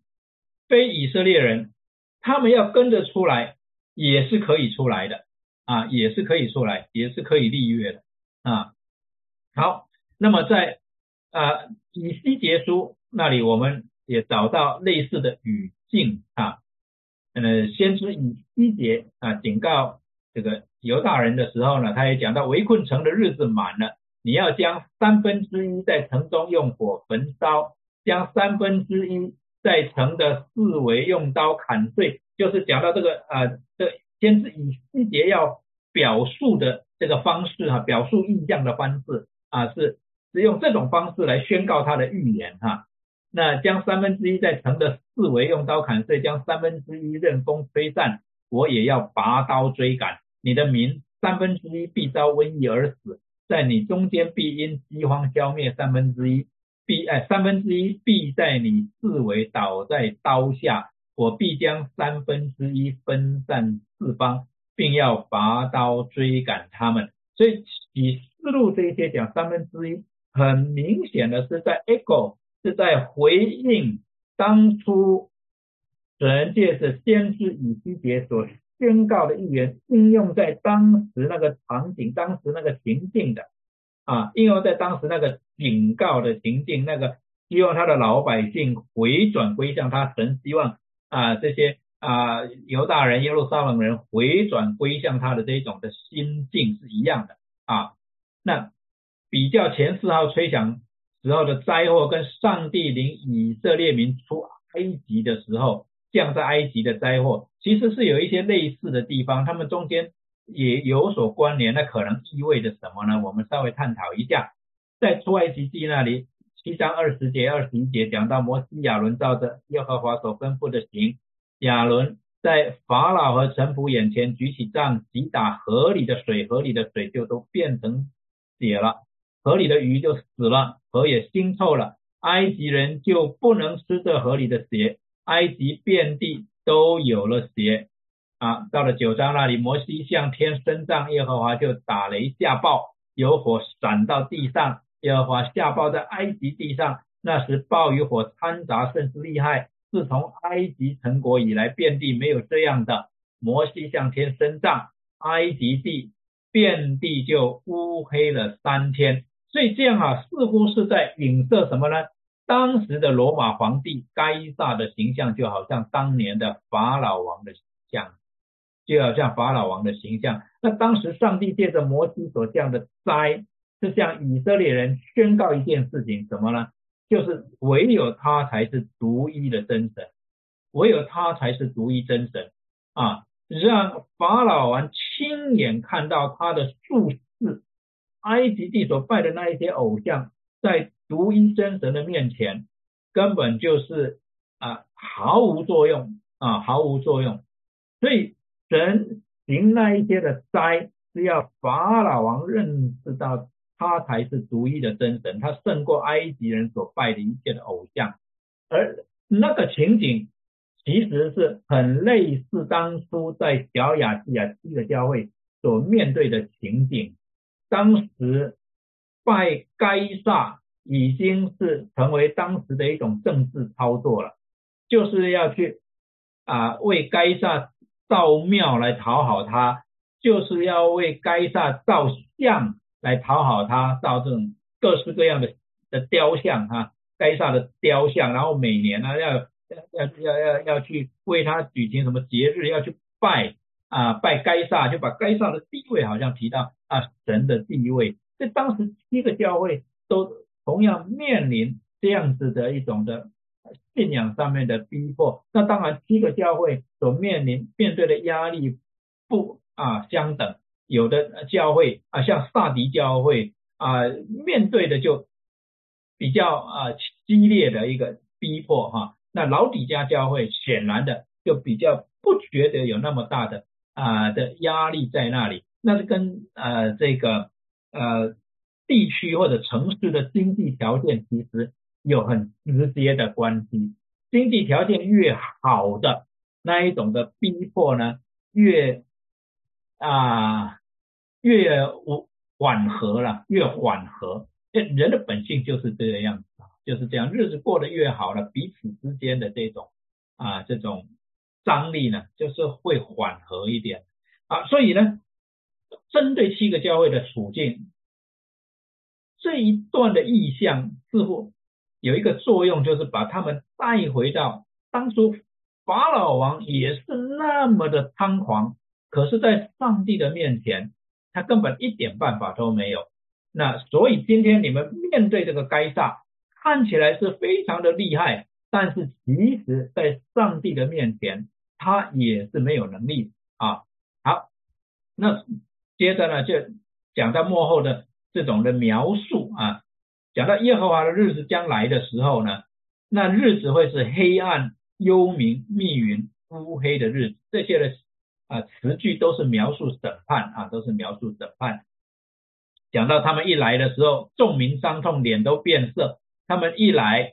非以色列人，他们要跟着出来，也是可以出来的啊，也是可以出来，也是可以立约的啊。好，那么在啊以西结书。那里我们也找到类似的语境啊，呃，先知以西结啊警告这个犹大人的时候呢，他也讲到围困城的日子满了，你要将三分之一在城中用火焚烧，将三分之一在城的四围用刀砍碎，就是讲到这个啊，这先知以西结要表述的这个方式哈，表述意象的方式啊，是是用这种方式来宣告他的预言哈。那将三分之一在城的四围用刀砍碎，将三分之一任风吹散，我也要拔刀追赶你的民。三分之一必遭瘟疫而死，在你中间必因饥荒消灭三分之一，必哎三分之一必在你四围倒在刀下，我必将三分之一分散四方，并要拔刀追赶他们。所以以思路这一些讲三分之一，很明显的是在 echo。是在回应当初神借着先知以西结所宣告的预言，应用在当时那个场景、当时那个情境的啊，应用在当时那个警告的情境，那个希望他的老百姓回转归向他，神希望啊这些啊犹大人、耶路撒冷人回转归向他的这种的心境是一样的啊。那比较前四号吹响。时候的灾祸跟上帝领以色列民出埃及的时候降在埃及的灾祸，其实是有一些类似的地方，他们中间也有所关联。那可能意味着什么呢？我们稍微探讨一下。在出埃及记那里，七章二十节、二十一节讲到摩西亚伦照着耶和华所吩咐的行，亚伦在法老和臣仆眼前举起杖击打河里的水，河里的水就都变成血了。河里的鱼就死了，河也腥臭了，埃及人就不能吃这河里的血，埃及遍地都有了血啊！到了九章那里，摩西向天伸杖，耶和华就打雷下暴，有火闪到地上，耶和华下暴在埃及地上，那时暴雨火掺杂甚是厉害，自从埃及成国以来，遍地没有这样的。摩西向天伸杖，埃及地遍地就乌黑了三天。所以这样啊，似乎是在影射什么呢？当时的罗马皇帝该撒的形象，就好像当年的法老王的形象，就好像法老王的形象。那当时上帝借着摩西所降的灾，是向以色列人宣告一件事情，什么呢？就是唯有他才是独一的真神，唯有他才是独一真神啊！让法老王亲眼看到他的术士。埃及地所拜的那一些偶像，在独一真神的面前，根本就是啊毫无作用啊毫无作用。所以神行那一些的灾，是要法老王认识到他才是独一的真神，他胜过埃及人所拜的一切的偶像。而那个情景其实是很类似当初在小亚细亚基的教会所面对的情景。当时拜该萨已经是成为当时的一种政治操作了，就是要去啊为该撒造庙来讨好他，就是要为该撒造像来讨好他，造这种各式各样的的雕像哈，该撒的雕像，然后每年呢要要要要要要去为他举行什么节日，要去拜。啊，拜该撒就把该撒的地位好像提到啊，神的地位，这当时七个教会都同样面临这样子的一种的信仰上面的逼迫。那当然，七个教会所面临面对的压力不啊相等。有的教会啊，像萨迪教会啊，面对的就比较啊激烈的一个逼迫哈。那老底家教会显然的就比较不觉得有那么大的啊的压力在那里。那是跟呃这个呃。地区或者城市的经济条件其实有很直接的关系，经济条件越好的那一种的逼迫呢，越啊越缓和了，越缓和。这人的本性就是这个样子，就是这样，日子过得越好了，彼此之间的这种啊这种张力呢，就是会缓和一点啊。所以呢，针对七个教会的处境。这一段的意象似乎有一个作用，就是把他们带回到当初法老王也是那么的猖狂，可是，在上帝的面前，他根本一点办法都没有。那所以今天你们面对这个该撒，看起来是非常的厉害，但是其实在上帝的面前，他也是没有能力啊。好，那接着呢，就讲到幕后的。这种的描述啊，讲到耶和华的日子将来的时候呢，那日子会是黑暗、幽冥、密云、乌黑的日子。这些的啊词句都是描述审判啊，都是描述审判。讲到他们一来的时候，众民伤痛，脸都变色。他们一来，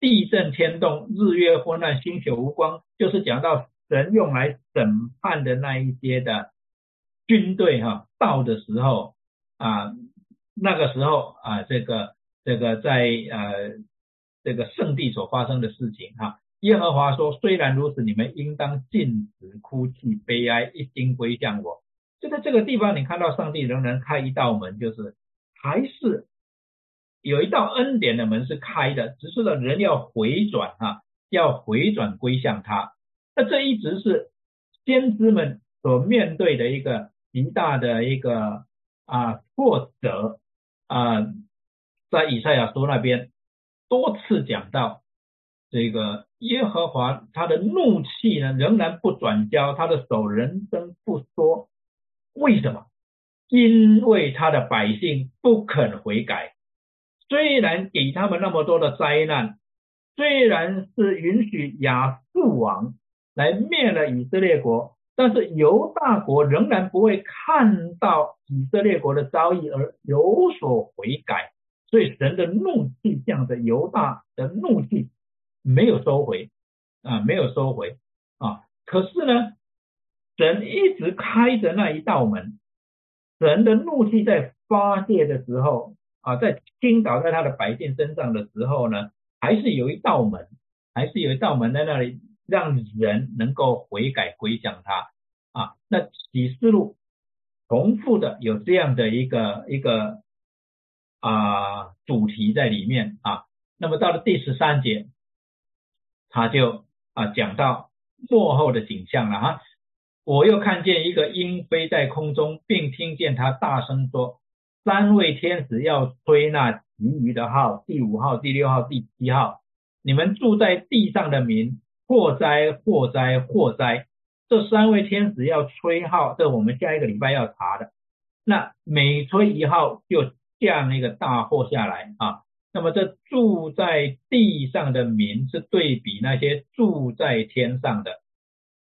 地震天动，日月昏暗，星宿无光，就是讲到神用来审判的那一些的军队哈到的时候啊。那个时候啊，这个这个在呃这个圣地所发生的事情哈，耶和华说：虽然如此，你们应当禁止哭泣悲哀，一心归向我。就在这个地方，你看到上帝仍然开一道门，就是还是有一道恩典的门是开的，只是呢人要回转哈，要回转归向他。那这一直是先知们所面对的一个极大的一个啊挫折。啊，在以赛亚书那边多次讲到这个耶和华他的怒气呢，仍然不转交，他的手仍然不缩。为什么？因为他的百姓不肯悔改。虽然给他们那么多的灾难，虽然是允许亚述王来灭了以色列国。但是犹大国仍然不会看到以色列国的遭遇而有所悔改，所以神的怒气向着犹大的怒气没有收回啊，没有收回啊。可是呢，神一直开着那一道门，神的怒气在发泄的时候啊，在倾倒在他的百姓身上的时候呢，还是有一道门，还是有一道门在那里。让人能够悔改归向他啊，那启示录重复的有这样的一个一个啊主题在里面啊，那么到了第十三节，他就啊讲到幕后的景象了哈，我又看见一个鹰飞在空中，并听见他大声说，三位天使要吹那其余的号，第五号、第六号、第七号，你们住在地上的民。祸灾，祸灾，祸灾！这三位天使要吹号，这我们下一个礼拜要查的。那每吹一号，就降一个大祸下来啊。那么这住在地上的民，是对比那些住在天上的，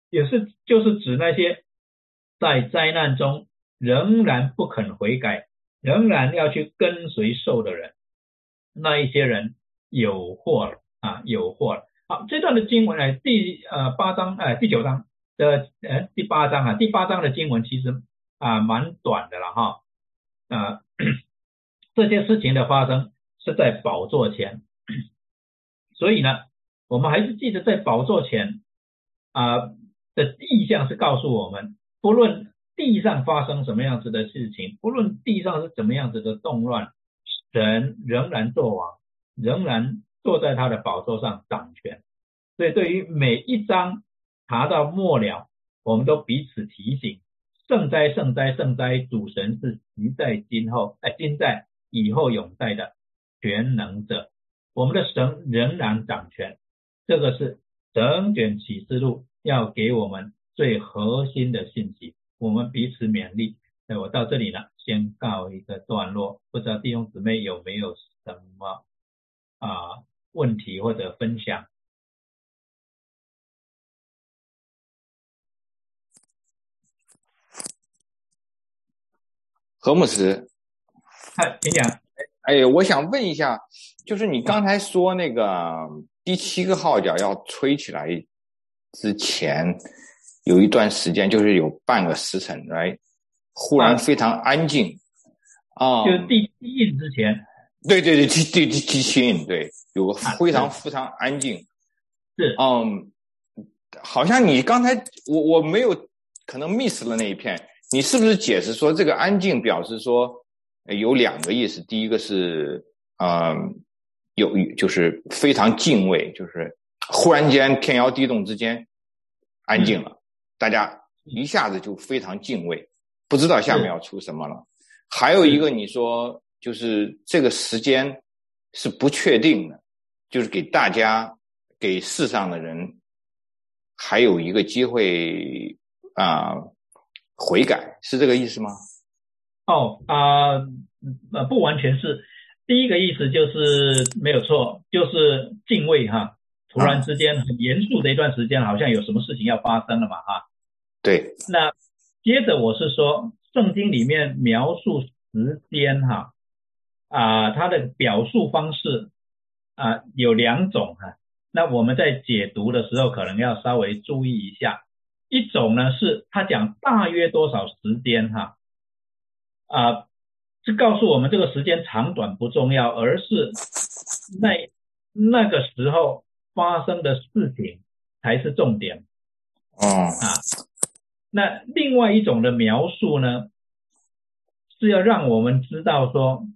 也是就是指那些在灾难中仍然不肯悔改，仍然要去跟随受的人。那一些人有祸了啊，有祸了。好，这段的经文呢，第呃八章呃第九章的呃第八章啊，第八章的经文其实啊蛮短的了哈啊，这些事情的发生是在宝座前，所以呢，我们还是记得在宝座前啊的意象是告诉我们，不论地上发生什么样子的事情，不论地上是怎么样子的动乱，神仍然作王，仍然。坐在他的宝座上掌权，所以对于每一章查到末了，我们都彼此提醒：圣哉，圣哉，圣哉！主神是即在今后，哎，今在以后永在的全能者。我们的神仍然掌权，这个是整卷启示录要给我们最核心的信息，我们彼此勉励。那我到这里呢，先告一个段落。不知道弟兄姊妹有没有什么啊问题或者分享？何牧师，嗨，请讲。哎，我想问一下，就是你刚才说那个第七个号角要吹起来之前，有一段时间，就是有半个时辰，right？忽然非常安静，啊，就第一印之前，对对对，第第第第七印，对，有个非常非常安静，是，嗯，好像你刚才我我没有可能 miss 了那一片，你是不是解释说这个安静表示说有两个意思？第一个是，嗯，有就是非常敬畏，就是忽然间天摇地动之间安静了，大家一下子就非常敬畏。不知道下面要出什么了，还有一个你说就是这个时间是不确定的，就是给大家给世上的人还有一个机会啊悔改，是这个意思吗？哦啊呃不完全是，第一个意思就是没有错，就是敬畏哈，突然之间很严肃的一段时间，好像有什么事情要发生了嘛哈？对，那。接着我是说，圣经里面描述时间哈啊，它的表述方式啊有两种哈。那我们在解读的时候可能要稍微注意一下。一种呢是他讲大约多少时间哈啊，是告诉我们这个时间长短不重要，而是那那个时候发生的事情才是重点。哦啊。那另外一种的描述呢，是要让我们知道说，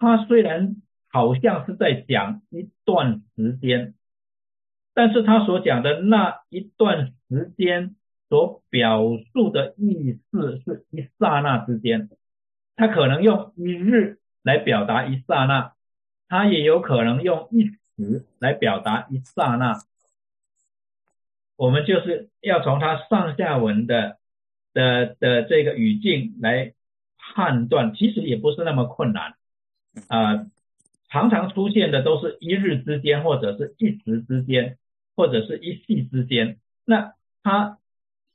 他虽然好像是在讲一段时间，但是他所讲的那一段时间所表述的意思是一刹那之间，他可能用一日来表达一刹那，他也有可能用一时来表达一刹那。我们就是要从他上下文的的的这个语境来判断，其实也不是那么困难啊。常常出现的都是一日之间，或者是一时之间，或者是一夕之间。那它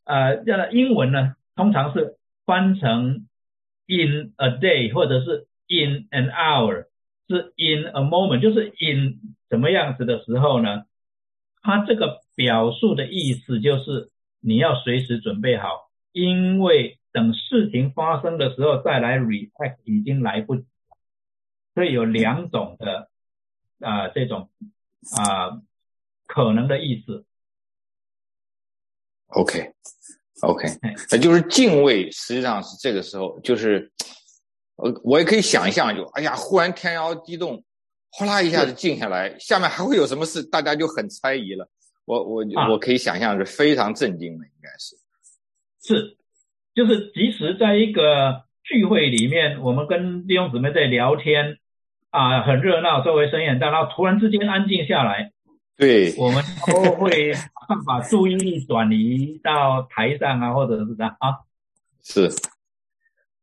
呃，这英文呢，通常是翻成 in a day，或者是 in an hour，是 in a moment，就是 in 什么样子的时候呢？它这个表述的意思就是你要随时准备好，因为等事情发生的时候再来 react 已经来不及。所以有两种的啊这种啊可能的意思。OK，OK，那就是敬畏，实际上是这个时候，就是我我也可以想象，就哎呀，忽然天摇地动。哗啦一下子静下来，下面还会有什么事？大家就很猜疑了。我我我可以想象是非常震惊的，应该是是，就是即使在一个聚会里面，我们跟弟兄姊妹在聊天啊，很热闹，周围声音很大，然后突然之间安静下来，对，我们都会把注意力转移到台上啊，或者是这样啊。是，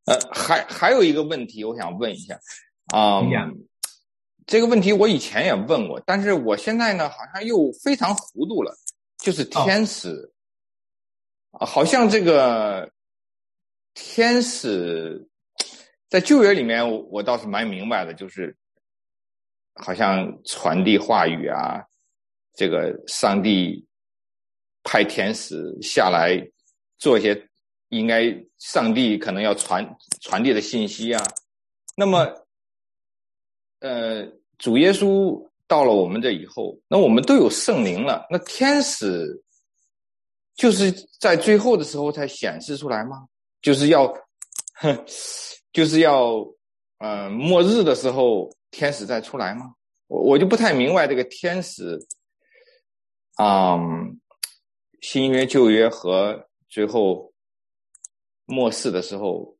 呃，还还有一个问题，我想问一下啊。这个问题我以前也问过，但是我现在呢，好像又非常糊涂了。就是天使，好像这个天使在旧约里面，我我倒是蛮明白的，就是好像传递话语啊，这个上帝派天使下来做一些应该上帝可能要传传递的信息啊，那么。呃，主耶稣到了我们这以后，那我们都有圣灵了。那天使就是在最后的时候才显示出来吗？就是要，哼，[LAUGHS] 就是要，呃，末日的时候天使再出来吗？我我就不太明白这个天使，啊，新约旧约和最后末世的时候，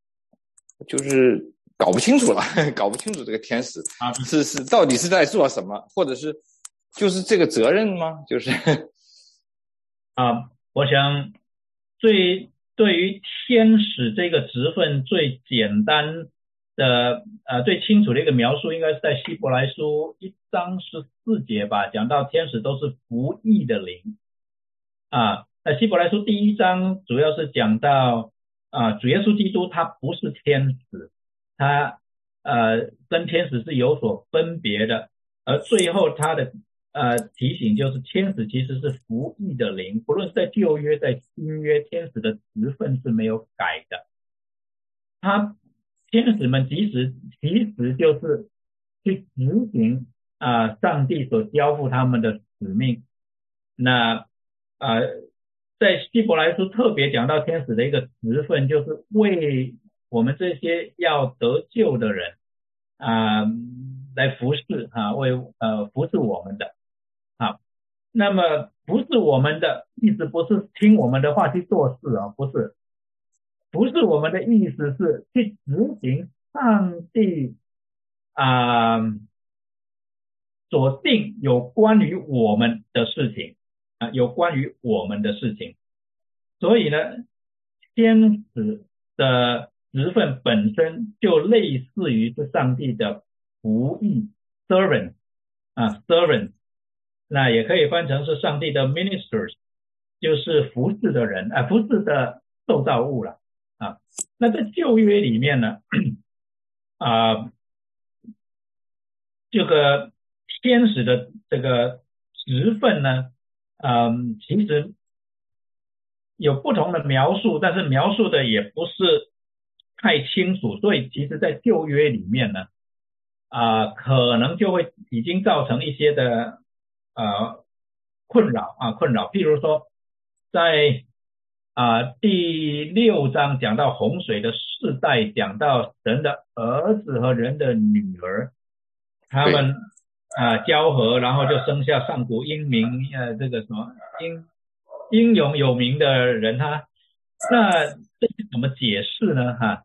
就是。搞不清楚了，[LAUGHS] 搞不清楚这个天使是是到底是在做什么，或者是就是这个责任吗？就是啊，我想最对于天使这个职分最简单的呃最清楚的一个描述，应该是在希伯来书一章十四节吧，讲到天使都是服役的灵啊。那希伯来书第一章主要是讲到啊，主耶稣基督他不是天使，他呃跟天使是有所分别的，而最后他的。呃，提醒就是天使其实是服役的灵，不论在旧约在新约，天使的职分是没有改的。他天使们其实其实就是去执行啊上帝所交付他们的使命。那啊，在希伯来书特别讲到天使的一个职分，就是为我们这些要得救的人啊来服侍啊，为呃服侍我们的啊。那么不是我们的意思，不是听我们的话去做事啊，不是，不是我们的意思是去执行上帝啊所定有关于我们的事情啊，有关于我们的事情。所以呢，天使的职分本身就类似于是上帝的仆役 servant 啊 servant。那也可以翻成是上帝的 ministers，就是服侍的人啊，服侍的受造物了啊。那在旧约里面呢，啊，这个天使的这个职分呢，嗯，其实有不同的描述，但是描述的也不是太清楚，所以其实在旧约里面呢，啊，可能就会已经造成一些的。呃，困扰啊，困扰。譬如说，在啊第六章讲到洪水的世代，讲到神的儿子和人的女儿，他们啊交合，然后就生下上古英明呃这个什么英英勇有名的人哈。那这是怎么解释呢？哈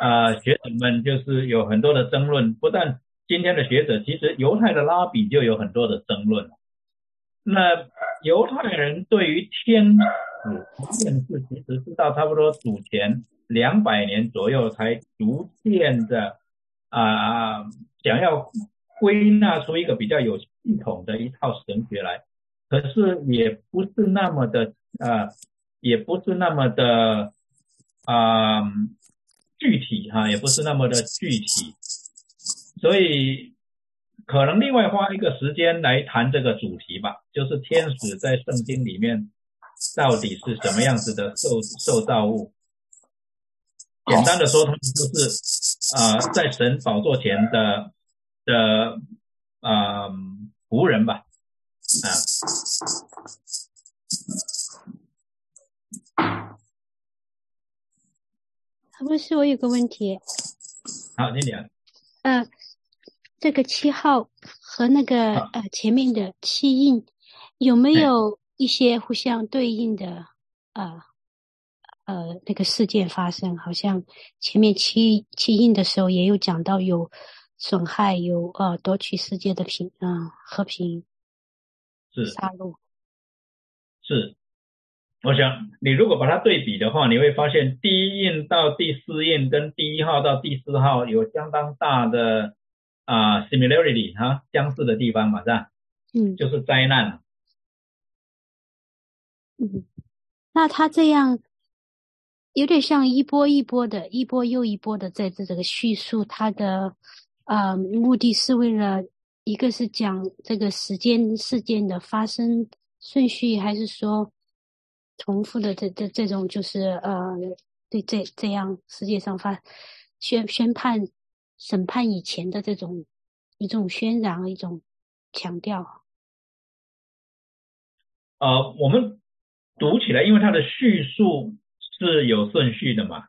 啊学者们就是有很多的争论，不但今天的学者，其实犹太的拉比就有很多的争论。那犹太人对于天使这件事，其实是到差不多主前两百年左右才逐渐的啊，想要归纳出一个比较有系统的一套神学来。可是也不是那么的啊，也不是那么的啊具体哈，也不是那么的具体，所以。可能另外花一个时间来谈这个主题吧，就是天使在圣经里面到底是什么样子的受受造物？简单的说，他们就是啊，在神宝座前的的啊仆人吧，啊。不是，我有个问题。好，你讲。嗯。这个七号和那个呃前面的七印有没有一些互相对应的呃呃那个事件发生？好像前面七七印的时候也有讲到有损害，有呃夺取世界的平啊和平是杀戮是。我想你如果把它对比的话，你会发现第一印到第四印跟第一号到第四号有相当大的。啊，similarity 哈，相似的地方嘛，是吧？嗯，就是灾难。嗯，那他这样有点像一波一波的，一波又一波的在这这个叙述，他的啊目的是为了一个是讲这个时间事件的发生顺序，还是说重复的这这这种就是呃对这这样世界上发宣宣判。审判以前的这种一种渲染，一种强调。呃，我们读起来，因为它的叙述是有顺序的嘛，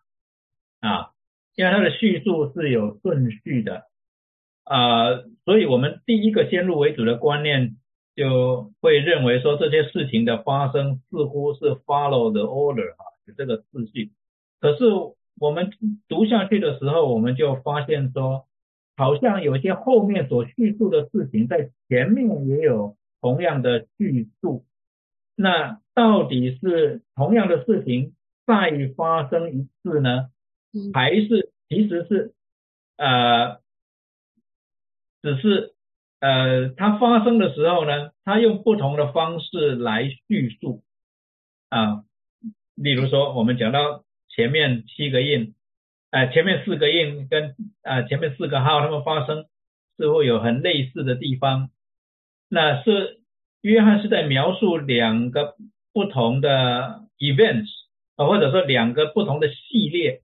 啊，因为它的叙述是有顺序的，啊，所以我们第一个先入为主的观念就会认为说这些事情的发生似乎是 follow the order 哈，有这个次序，可是。我们读下去的时候，我们就发现说，好像有些后面所叙述的事情，在前面也有同样的叙述。那到底是同样的事情再发生一次呢，还是其实是呃，只是呃，它发生的时候呢，它用不同的方式来叙述啊。例如说，我们讲到前面七个印，呃，前面四个印跟呃前面四个号，它们发生似乎有很类似的地方。那是约翰是在描述两个不同的 events 啊，或者说两个不同的系列，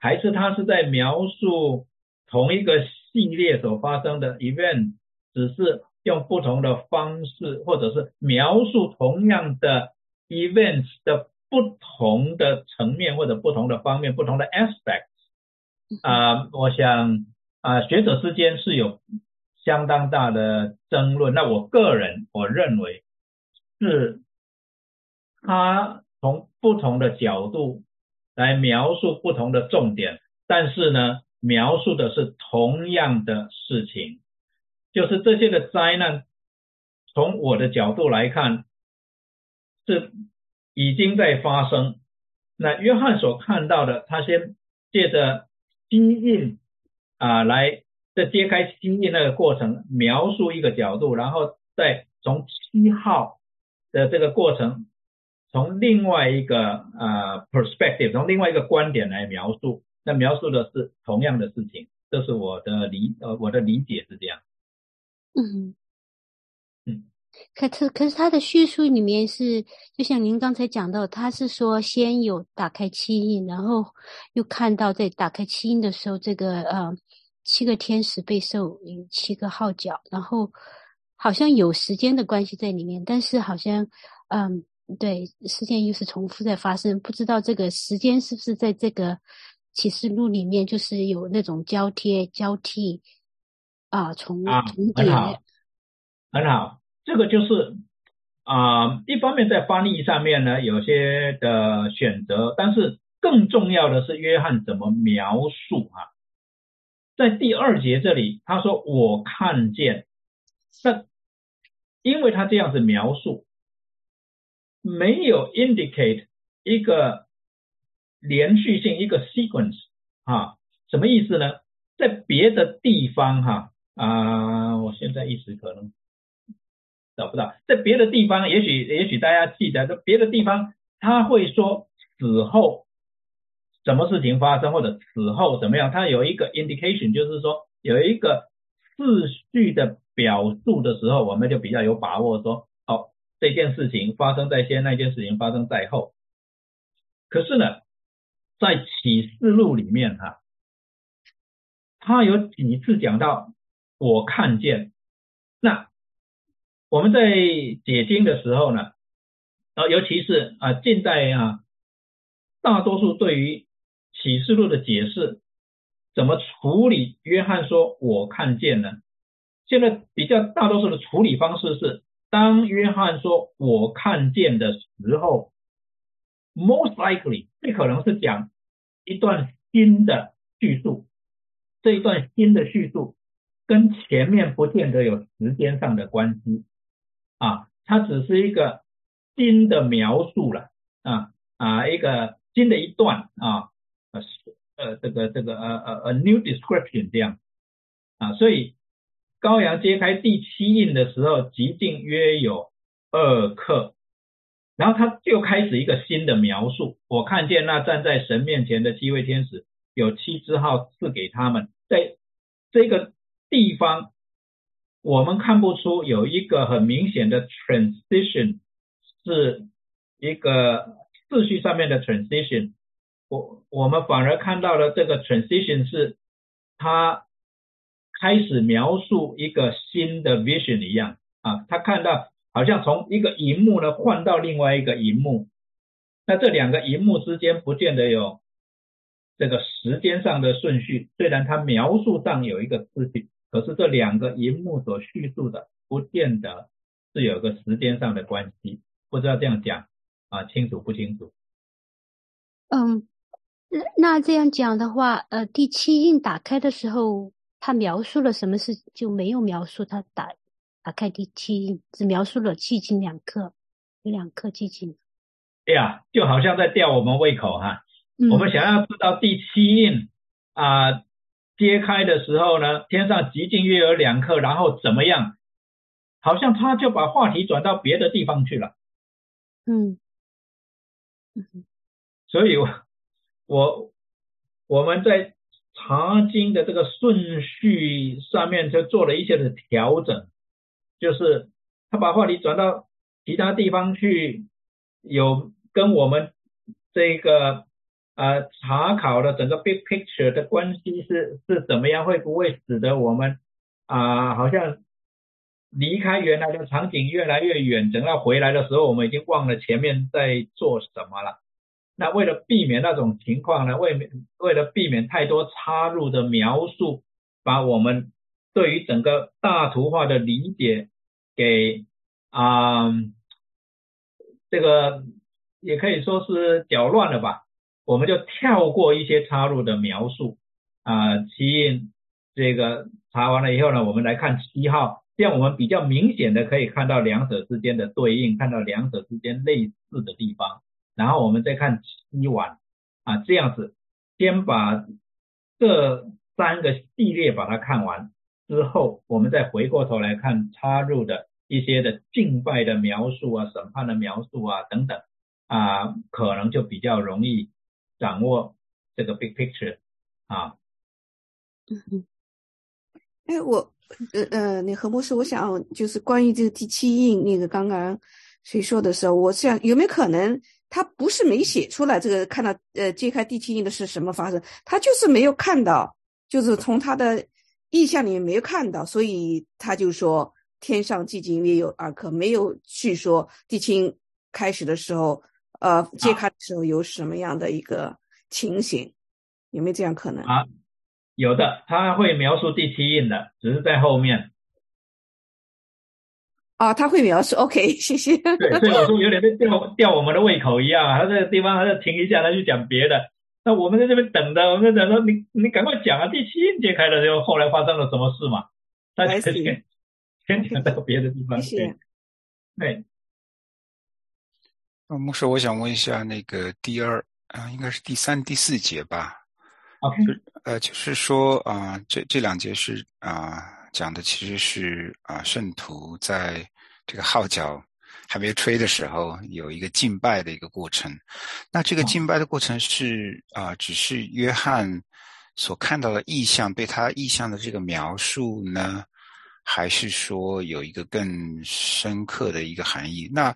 还是他是在描述同一个系列所发生的 event，只是用不同的方式，或者是描述同样的 events 的。不同的层面或者不同的方面，不同的 aspects 啊，我想啊，学者之间是有相当大的争论。那我个人我认为是他从不同的角度来描述不同的重点，但是呢，描述的是同样的事情，就是这些的灾难，从我的角度来看是。已经在发生。那约翰所看到的，他先借着七印啊，来这揭开七印那个过程，描述一个角度，然后再从七号的这个过程，从另外一个啊 perspective，从另外一个观点来描述。那描述的是同样的事情，这是我的理呃我的理解是这样。嗯嗯。可是，可是他的叙述里面是，就像您刚才讲到，他是说先有打开七印，然后又看到在打开七印的时候，这个呃七个天使被授予七个号角，然后好像有时间的关系在里面，但是好像嗯对，事件又是重复在发生，不知道这个时间是不是在这个启示录里面就是有那种交贴交替啊重重叠，很好，很好。这个就是啊，一方面在翻译上面呢有些的选择，但是更重要的是约翰怎么描述啊？在第二节这里他说我看见，那因为他这样子描述，没有 indicate 一个连续性一个 sequence 啊，什么意思呢？在别的地方哈啊，我现在一时可能。找不到，在别的地方，也许也许大家记得，在别的地方他会说死后什么事情发生，或者死后怎么样，他有一个 indication，就是说有一个次序的表述的时候，我们就比较有把握说，哦，这件事情发生在先，那件事情发生在后。可是呢，在启示录里面哈，他有几次讲到我看见那。我们在解经的时候呢，啊，尤其是啊，近代啊，大多数对于启示录的解释怎么处理？约翰说：“我看见了。”现在比较大多数的处理方式是，当约翰说我看见的时候，most likely 最可能是讲一段新的叙述。这一段新的叙述跟前面不见得有时间上的关系。啊，它只是一个新的描述了啊啊，一个新的一段啊呃这个这个呃呃 a new description 这样啊，所以羔羊揭开第七印的时候，极近约有二克，然后他就开始一个新的描述。我看见那站在神面前的七位天使，有七支号赐给他们，在这个地方。我们看不出有一个很明显的 transition，是一个秩序上面的 transition。我我们反而看到了这个 transition 是他开始描述一个新的 vision 一样啊，他看到好像从一个荧幕呢换到另外一个荧幕，那这两个荧幕之间不见得有这个时间上的顺序，虽然他描述上有一个次序。可是这两个荧幕所叙述的，不见得是有个时间上的关系，不知道这样讲啊清楚不清楚？嗯，那那这样讲的话，呃，第七印打开的时候，他描述了什么事，就没有描述他打打开第七印，只描述了七经两克，有两克七经。哎呀，就好像在吊我们胃口哈。我们想要知道第七印啊揭开的时候呢，天上极尽约有两克，然后怎么样？好像他就把话题转到别的地方去了。嗯，所以，我我我们在查经的这个顺序上面就做了一些的调整，就是他把话题转到其他地方去，有跟我们这个呃查考的整个 big picture 的关系是是怎么样，会不会使得我们啊好像。离开原来的场景越来越远，等到回来的时候，我们已经忘了前面在做什么了。那为了避免那种情况呢，为为了避免太多插入的描述，把我们对于整个大图画的理解给啊这个也可以说是搅乱了吧。我们就跳过一些插入的描述啊，七印这个查完了以后呢，我们来看七号。这样我们比较明显的可以看到两者之间的对应，看到两者之间类似的地方，然后我们再看七碗啊，这样子先把这三个系列把它看完之后，我们再回过头来看插入的一些的敬拜的描述啊、审判的描述啊等等啊，可能就比较容易掌握这个 big picture 啊。嗯嗯，哎我。呃呃，那何博士，我想就是关于这个第七印，那个刚刚谁说的时候，我想有没有可能他不是没写出来这个看到呃揭开第七印的是什么发生，他就是没有看到，就是从他的意象里面没有看到，所以他就说天上寂静月有二颗，没有去说第七印开始的时候，呃揭开的时候有什么样的一个情形，有没有这样可能？啊。有的，他会描述第七印的，只是在后面。啊，他会描述，OK，[LAUGHS] 谢谢。对，[LAUGHS] 所以我说有点被吊吊我们的胃口一样啊。他这个地方他就停一下，他就讲别的。那我们在这边等着，我们等着你，你赶快讲啊！第七印揭开了，就后来发生了什么事嘛？他先先讲到别的地方。谢谢。对。啊，牧师，我想问一下，那个第二啊，应该是第三、第四节吧？就呃，就是说啊，这这两节是啊讲的其实是啊圣徒在这个号角还没有吹的时候，有一个敬拜的一个过程。那这个敬拜的过程是啊，只是约翰所看到的意象，对他意象的这个描述呢？还是说有一个更深刻的一个含义？那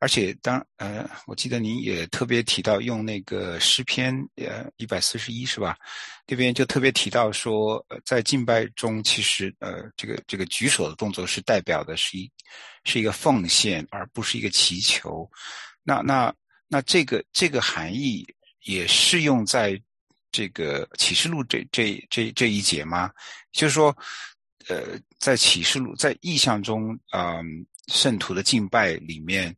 而且当呃，我记得您也特别提到用那个诗篇呃一百四十一是吧？这边就特别提到说，在敬拜中，其实呃这个这个举手的动作是代表的是一是一个奉献，而不是一个祈求。那那那这个这个含义也适用在这个启示录这这这这一节吗？就是说。呃，在启示录在意象中，嗯，圣徒的敬拜里面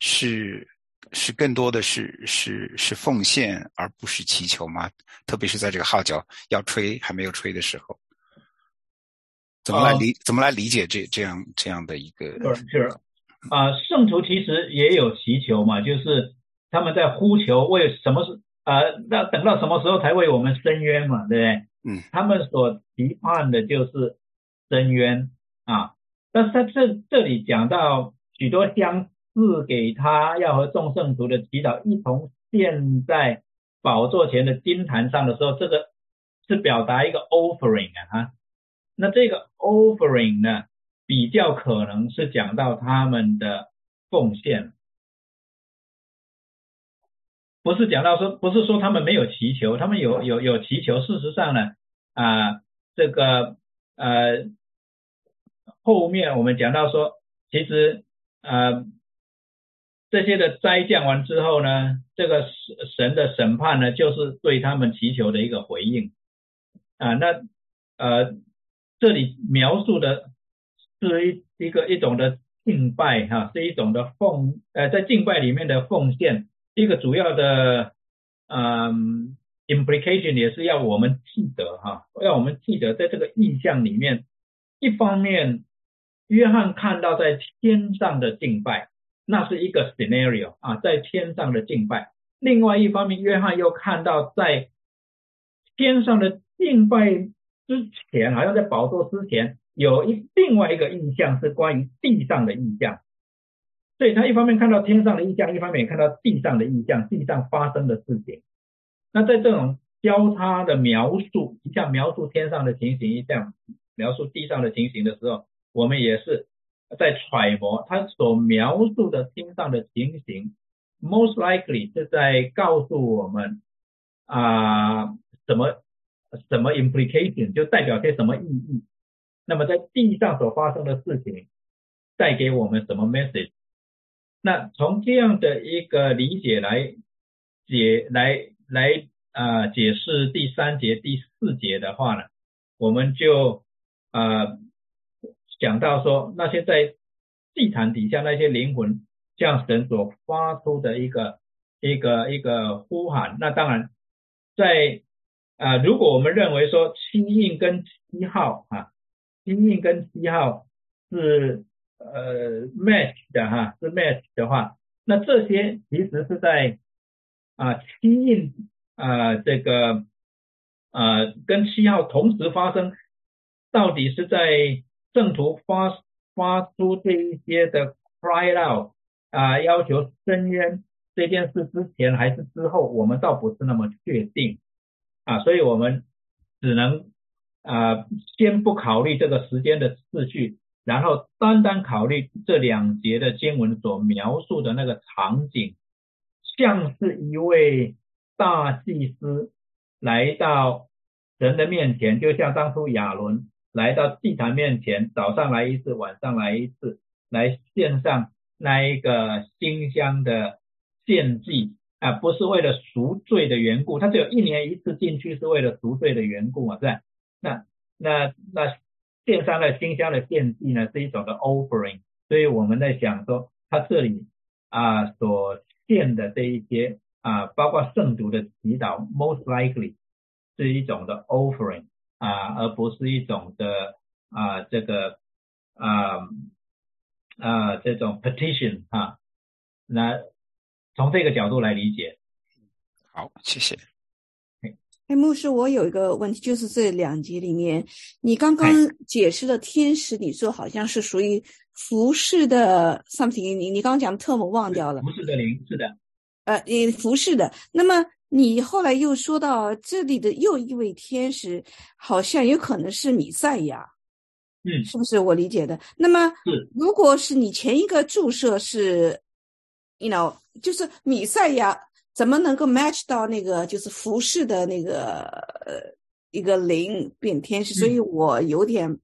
是是更多的是是是奉献，而不是祈求吗？特别是在这个号角要吹还没有吹的时候，怎么来理怎么来理解这这样这样的一个？是啊，圣徒其实也有祈求嘛，就是他们在呼求，为什么是啊？那等到什么时候才为我们伸冤嘛？对不对？嗯，他们所期盼的就是。深渊啊！但是在这这里讲到许多相似给他要和众圣徒的祈祷一同献在宝座前的金坛上的时候，这个是表达一个 offering 啊。那这个 offering 呢，比较可能是讲到他们的奉献，不是讲到说不是说他们没有祈求，他们有有有祈求。事实上呢，啊，这个。呃，后面我们讲到说，其实呃这些的灾降完之后呢，这个神的审判呢，就是对他们祈求的一个回应啊。那呃这里描述的是一一个一种的敬拜哈，是一种的奉呃在敬拜里面的奉献，一个主要的嗯。Implication 也是要我们记得哈，要我们记得在这个意象里面，一方面约翰看到在天上的敬拜，那是一个 scenario 啊，在天上的敬拜。另外一方面，约翰又看到在天上的敬拜之前，好像在宝座之前，有一另外一个印象是关于地上的印象。所以他一方面看到天上的印象，一方面也看到地上的印象，地上发生的事情。那在这种交叉的描述，一项描述天上的情形，一项描述地上的情形的时候，我们也是在揣摩他所描述的天上的情形，most likely 是在告诉我们啊什么什么 implication 就代表些什么意义。那么在地上所发生的事情带给我们什么 message？那从这样的一个理解来解来来啊解释第三节第四节的话呢，我们就啊。讲到说那些在祭坛底下那些灵魂向神所发出的一个一个一个呼喊，那当然在啊，如果我们认为说七印跟七号啊，七印跟七号是呃 match 的哈，是 match 的话，那这些其实是在啊七印啊这个啊跟七号同时发生，到底是在。圣徒发发出这一些的 cry out 啊，要求伸冤这件事之前还是之后，我们倒不是那么确定啊，所以我们只能啊先不考虑这个时间的次序，然后单单考虑这两节的经文所描述的那个场景，像是一位大祭司来到神的面前，就像当初亚伦。来到祭坛面前，早上来一次，晚上来一次，来献上那一个馨香的献祭啊，不是为了赎罪的缘故，他只有一年一次进去，是为了赎罪的缘故嘛，是吧？那那那献上的馨香的献祭呢，是一种的 offering，所以我们在想说，他这里啊所献的这一些啊，包括圣徒的祈祷，most likely 是一种的 offering。啊，而不是一种的啊，这个啊啊这种 petition 啊，那从这个角度来理解。好，谢谢。哎，牧师，我有一个问题，就是这两节里面，你刚刚解释的天使，你说好像是属于服饰的 something，你你刚刚讲的特么忘掉了。服饰的灵是的。呃，你服饰的，那么。你后来又说到这里的又一位天使，好像有可能是米赛亚，嗯，是不是我理解的？那么，如果是你前一个注射是，you know，就是米赛亚怎么能够 match 到那个就是服饰的那个呃一个灵变天使？所以我有点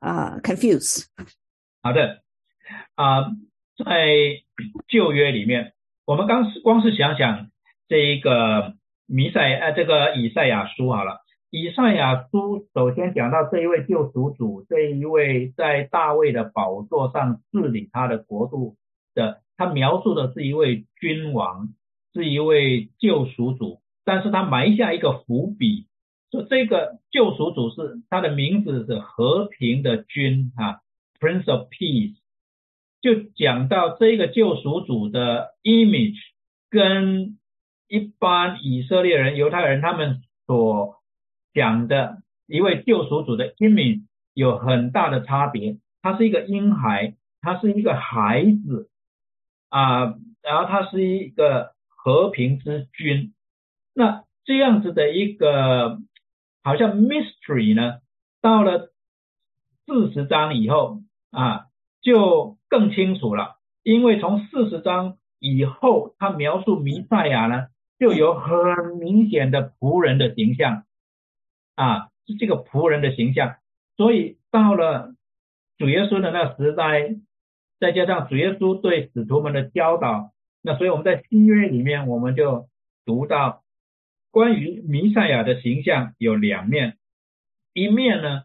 啊 confuse。好的，啊，在旧约里面，我们刚是光是想想。这一个弥赛呃，这个以赛亚书好了，以赛亚书首先讲到这一位救赎主，这一位在大卫的宝座上治理他的国度的，他描述的是一位君王，是一位救赎主，但是他埋下一个伏笔，说这个救赎主是他的名字是和平的君啊，Prince of Peace，就讲到这个救赎主的 image 跟一般以色列人、犹太人他们所讲的一位救赎主的 image 有很大的差别。他是一个婴孩，他是一个孩子啊，然后他是一个和平之君。那这样子的一个好像 mystery 呢，到了四十章以后啊，就更清楚了。因为从四十章以后，他描述弥赛亚呢。就有很明显的仆人的形象啊，是这个仆人的形象。所以到了主耶稣的那时代，再加上主耶稣对使徒们的教导，那所以我们在新约里面，我们就读到关于弥赛亚的形象有两面，一面呢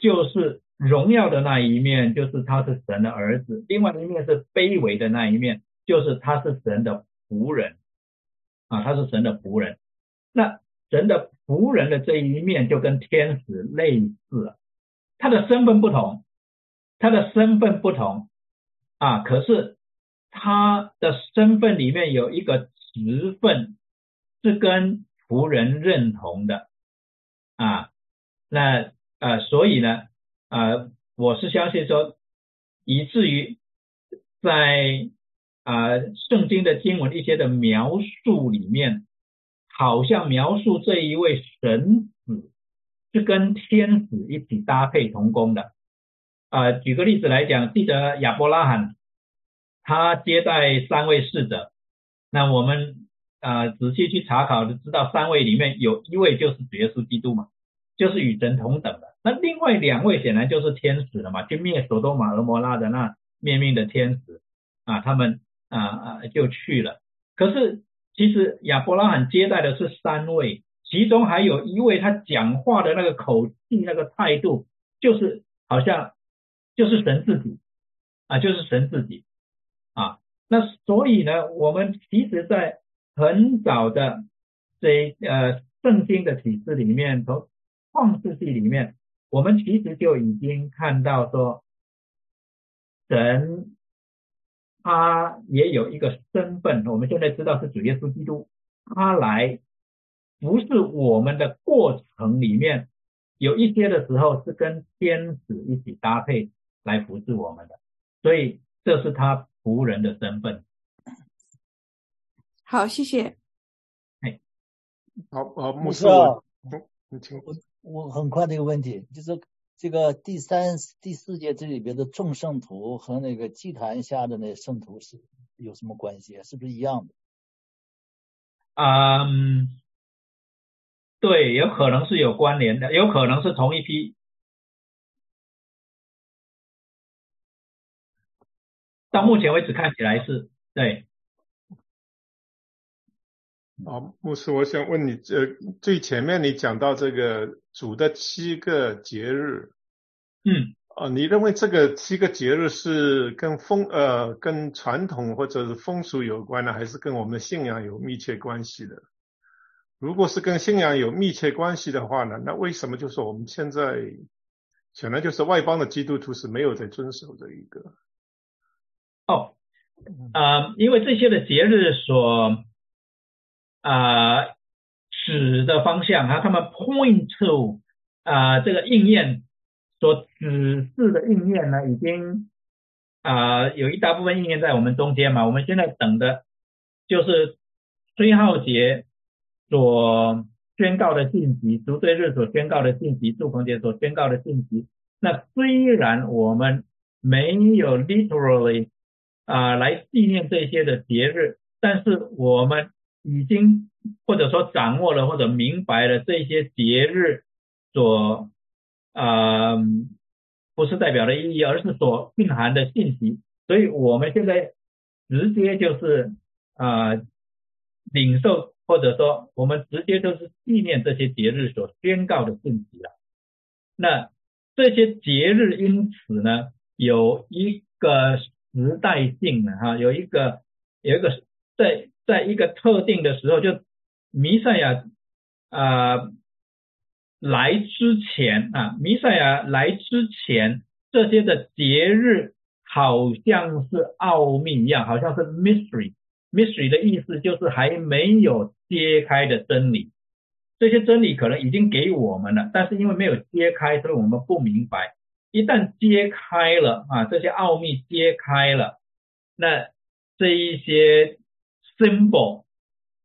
就是荣耀的那一面，就是他是神的儿子；另外一面是卑微的那一面，就是他是神的仆人。啊，他是神的仆人，那神的仆人的这一面就跟天使类似了，他的身份不同，他的身份不同。啊，可是他的身份里面有一个职分是跟仆人认同的。啊，那呃，所以呢，呃，我是相信说，以至于在啊圣经的经文一些的描述里面，好像描述这一位神子是跟天使一起搭配同工的。啊，举个例子来讲，记得亚伯拉罕他接待三位侍者，那我们啊仔细去查考，就知道三位里面有一位就是主耶稣基督嘛，就是与神同等的。那另外两位显然就是天使了嘛，去灭索多玛、俄摩拉的那灭命的天使啊，他们啊啊就去了。可是其实亚伯拉罕接待的是三位，其中还有一位他讲话的那个口气、那个态度，就是好像。就是神自己啊，就是神自己啊。那所以呢，我们其实在很早的这呃圣经的体制里面，从创世纪里面，我们其实就已经看到说，神他也有一个身份。我们现在知道是主耶稣基督，他来不是我们的过程里面有一些的时候是跟天使一起搭配。来服侍我们的，所以这是他仆人的身份。好，谢谢。哎，好，好，牧师，你请我很快的一个问题，就是这个第三、第四节这里边的众圣徒和那个祭坛下的那圣徒是有什么关系？是不是一样的？嗯，对，有可能是有关联的，有可能是同一批。到目前为止看起来是对。好，牧师，我想问你，这最前面你讲到这个主的七个节日，嗯，啊，你认为这个七个节日是跟风呃跟传统或者是风俗有关呢，还是跟我们的信仰有密切关系的？如果是跟信仰有密切关系的话呢，那为什么就是我们现在显然就是外邦的基督徒是没有在遵守这一个？哦，啊，因为这些的节日所啊指的方向啊，他们 point to 啊这个应验所指示的应验呢，已经啊有一大部分应验在我们中间嘛。我们现在等的就是崔浩杰所宣告的信息，赎罪日所宣告的信息，祝逢节所宣告的信息。那虽然我们没有 literally 啊，来纪念这些的节日，但是我们已经或者说掌握了或者明白了这些节日所啊不是代表的意义，而是所蕴含的信息，所以我们现在直接就是啊领受或者说我们直接就是纪念这些节日所宣告的信息了。那这些节日因此呢有一个。时代性的哈，有一个有一个在在一个特定的时候，就弥赛亚啊来之前啊，弥赛亚来之前，这些的节日好像是奥秘一样，好像是 mystery。mystery 的意思就是还没有揭开的真理，这些真理可能已经给我们了，但是因为没有揭开，所以我们不明白。一旦揭开了啊，这些奥秘揭开了，那这一些 symbol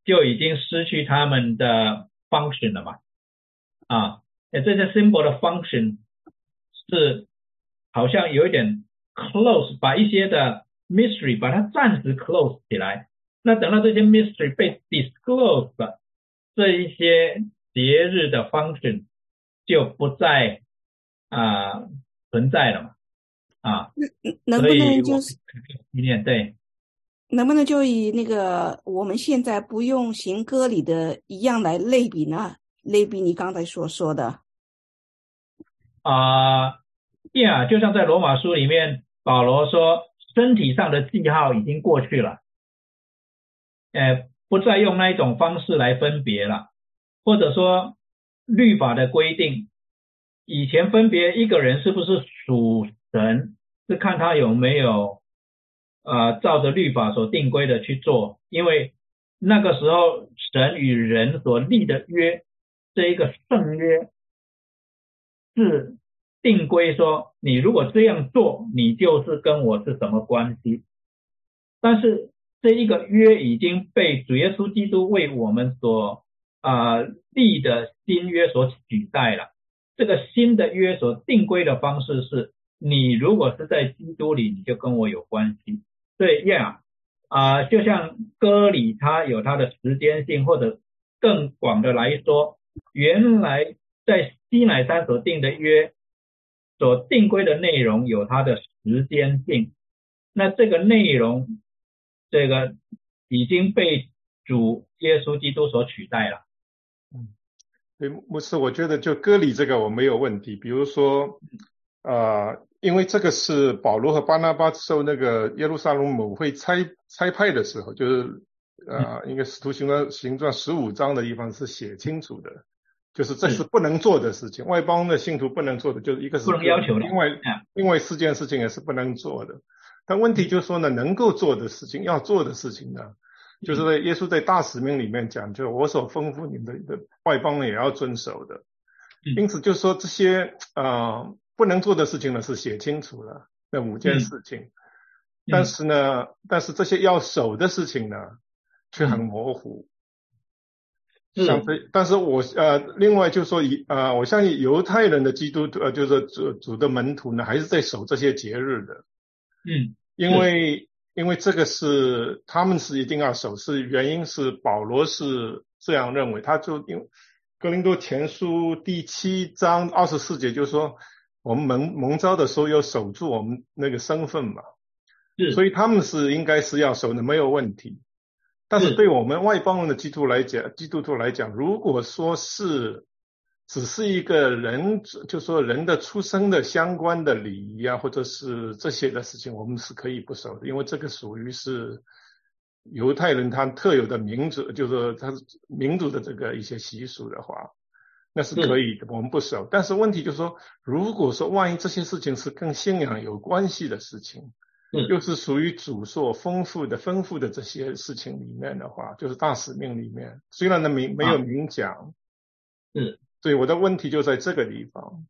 就已经失去他们的 function 了嘛？啊，那这些 symbol 的 function 是好像有一点 close，把一些的 mystery 把它暂时 close 起来。那等到这些 mystery 被 disclose 了，这一些节日的 function 就不再啊。存在了嘛？啊，能不能就是纪念对？能不能就以那个我们现在不用行歌里的一样来类比呢？类比你刚才所说的啊，对啊，就像在罗马书里面，保罗说，身体上的记号已经过去了，呃，不再用那一种方式来分别了，或者说律法的规定。以前分别一个人是不是属神是看他有没有呃照着律法所定规的去做，因为那个时候神与人所立的约，这一个圣约是定规说，你如果这样做，你就是跟我是什么关系。但是这一个约已经被主耶稣基督为我们所啊立的新约所取代了。这个新的约所定规的方式是，你如果是在基督里，你就跟我有关系。对呀，啊，就像歌里它有它的时间性，或者更广的来说，原来在西乃山所定的约所定规的内容有它的时间性，那这个内容。这个已经被主耶稣基督所取代了。嗯，对，牧师，我觉得就割礼这个我没有问题。比如说，呃，因为这个是保罗和巴拿巴受那个耶路撒冷母会拆拆派的时候，就是呃，应该使徒行传行传十五章的地方是写清楚的，就是这是不能做的事情，外邦的信徒不能做的，就是一个是不能要求另外另外四件事情也是不能做的。但问题就是说呢，能够做的事情，要做的事情呢，就是在耶稣在大使命里面讲，就是我所吩咐你们的外邦人也要遵守的。因此，就是说这些呃不能做的事情呢，是写清楚了那五件事情。但是呢，但是这些要守的事情呢，却很模糊。像这，但是我呃，另外就是说，以呃，我相信犹太人的基督徒呃，就是主主的门徒呢，还是在守这些节日的。嗯，因为因为这个是他们是一定要守，是原因是保罗是这样认为，他就因格林多前书第七章二十四节就说，我们蒙蒙召的时候要守住我们那个身份嘛，是，所以他们是应该是要守的没有问题，但是对我们外邦人的基督来讲，基督徒来讲，如果说是。只是一个人，就说人的出生的相关的礼仪啊，或者是这些的事情，我们是可以不守的，因为这个属于是犹太人他特有的民族，就是他民族的这个一些习俗的话，那是可以的我们不守。但是问题就是说，如果说万一这些事情是跟信仰有关系的事情，又是属于主所丰富的丰富的这些事情里面的话，就是大使命里面，虽然呢没没有明讲，是。对，我的问题就在这个地方。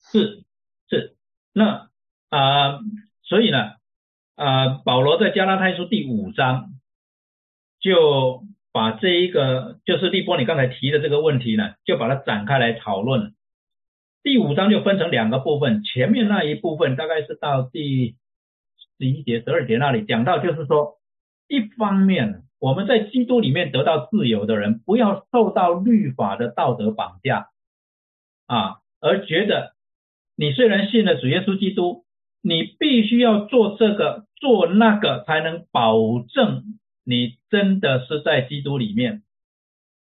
是是，那啊，所以呢，啊，保罗在加拉太书第五章就把这一个就是立波你刚才提的这个问题呢，就把它展开来讨论。第五章就分成两个部分，前面那一部分大概是到第十一节、十二节那里讲到，就是说，一方面。我们在基督里面得到自由的人，不要受到律法的道德绑架啊，而觉得你虽然信了主耶稣基督，你必须要做这个做那个，才能保证你真的是在基督里面。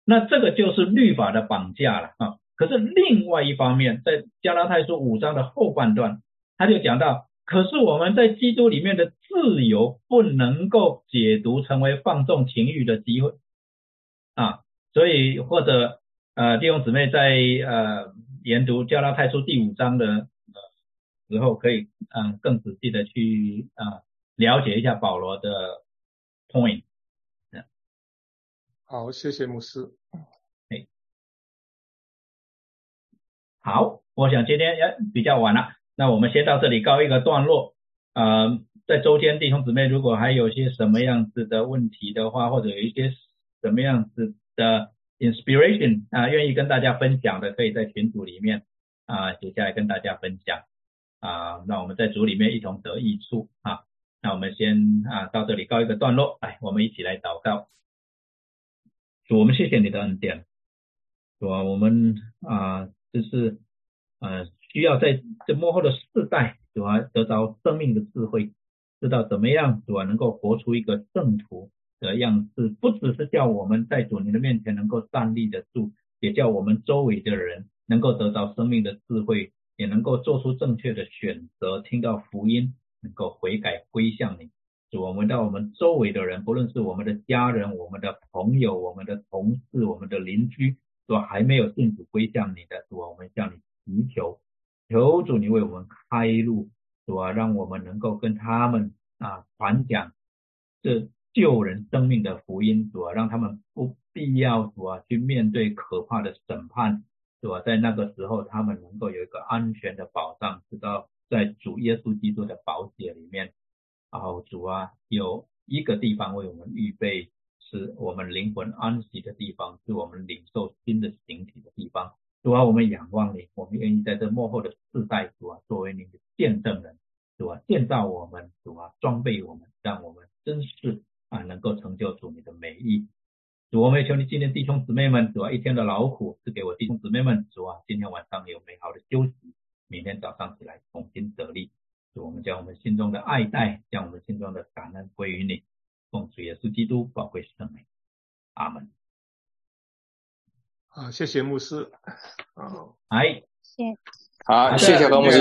那这个就是律法的绑架了啊。可是另外一方面，在加拉太书五章的后半段，他就讲到。可是我们在基督里面的自由不能够解读成为放纵情欲的机会啊，所以或者呃弟兄姊妹在呃研读加拉太书第五章的时候，可以嗯更仔细的去啊了解一下保罗的 point。好，谢谢牧师。哎，好，我想今天也比较晚了。那我们先到这里告一个段落。呃，在周间弟兄姊妹如果还有些什么样子的问题的话，或者有一些什么样子的 inspiration 啊，愿意跟大家分享的，可以在群组里面啊写下来跟大家分享啊。那我们在组里面一同得益处啊。那我们先啊到这里告一个段落。来，我们一起来祷告。主，我们谢谢你的恩典。主啊，我们啊就是呃。需要在这幕后的世代，主啊得到生命的智慧，知道怎么样主啊能够活出一个圣徒的样式，不只是叫我们在主你的面前能够站立得住，也叫我们周围的人能够得到生命的智慧，也能够做出正确的选择，听到福音能够悔改归向你。主，我们到我们周围的人，不论是我们的家人、我们的朋友、我们的同事、我们的邻居，主还没有信主归向你的，主我们向你祈求。求主你为我们开路，主啊，让我们能够跟他们啊传讲这救人生命的福音，主啊，让他们不必要主啊去面对可怕的审判，主啊，在那个时候他们能够有一个安全的保障，知道在主耶稣基督的宝血里面，哦主啊，有一个地方为我们预备，是我们灵魂安息的地方，是我们领受新的形体的地方。主啊，我们仰望你，我们愿意在这幕后的世代，主啊，作为你的见证人，主啊，建造我们，主啊，装备我们，让我们真是啊，能够成就主你的美意。主，我们求你今天弟兄姊妹们，主啊，一天的劳苦是给我弟兄姊妹们，主啊，今天晚上有美好的休息，明天早上起来重新得力。主，我们将我们心中的爱戴，将我们心中的感恩归于你，奉主耶稣基督宝贵圣名，阿门。啊，谢谢牧师。啊，哎，谢，好，谢谢何牧师。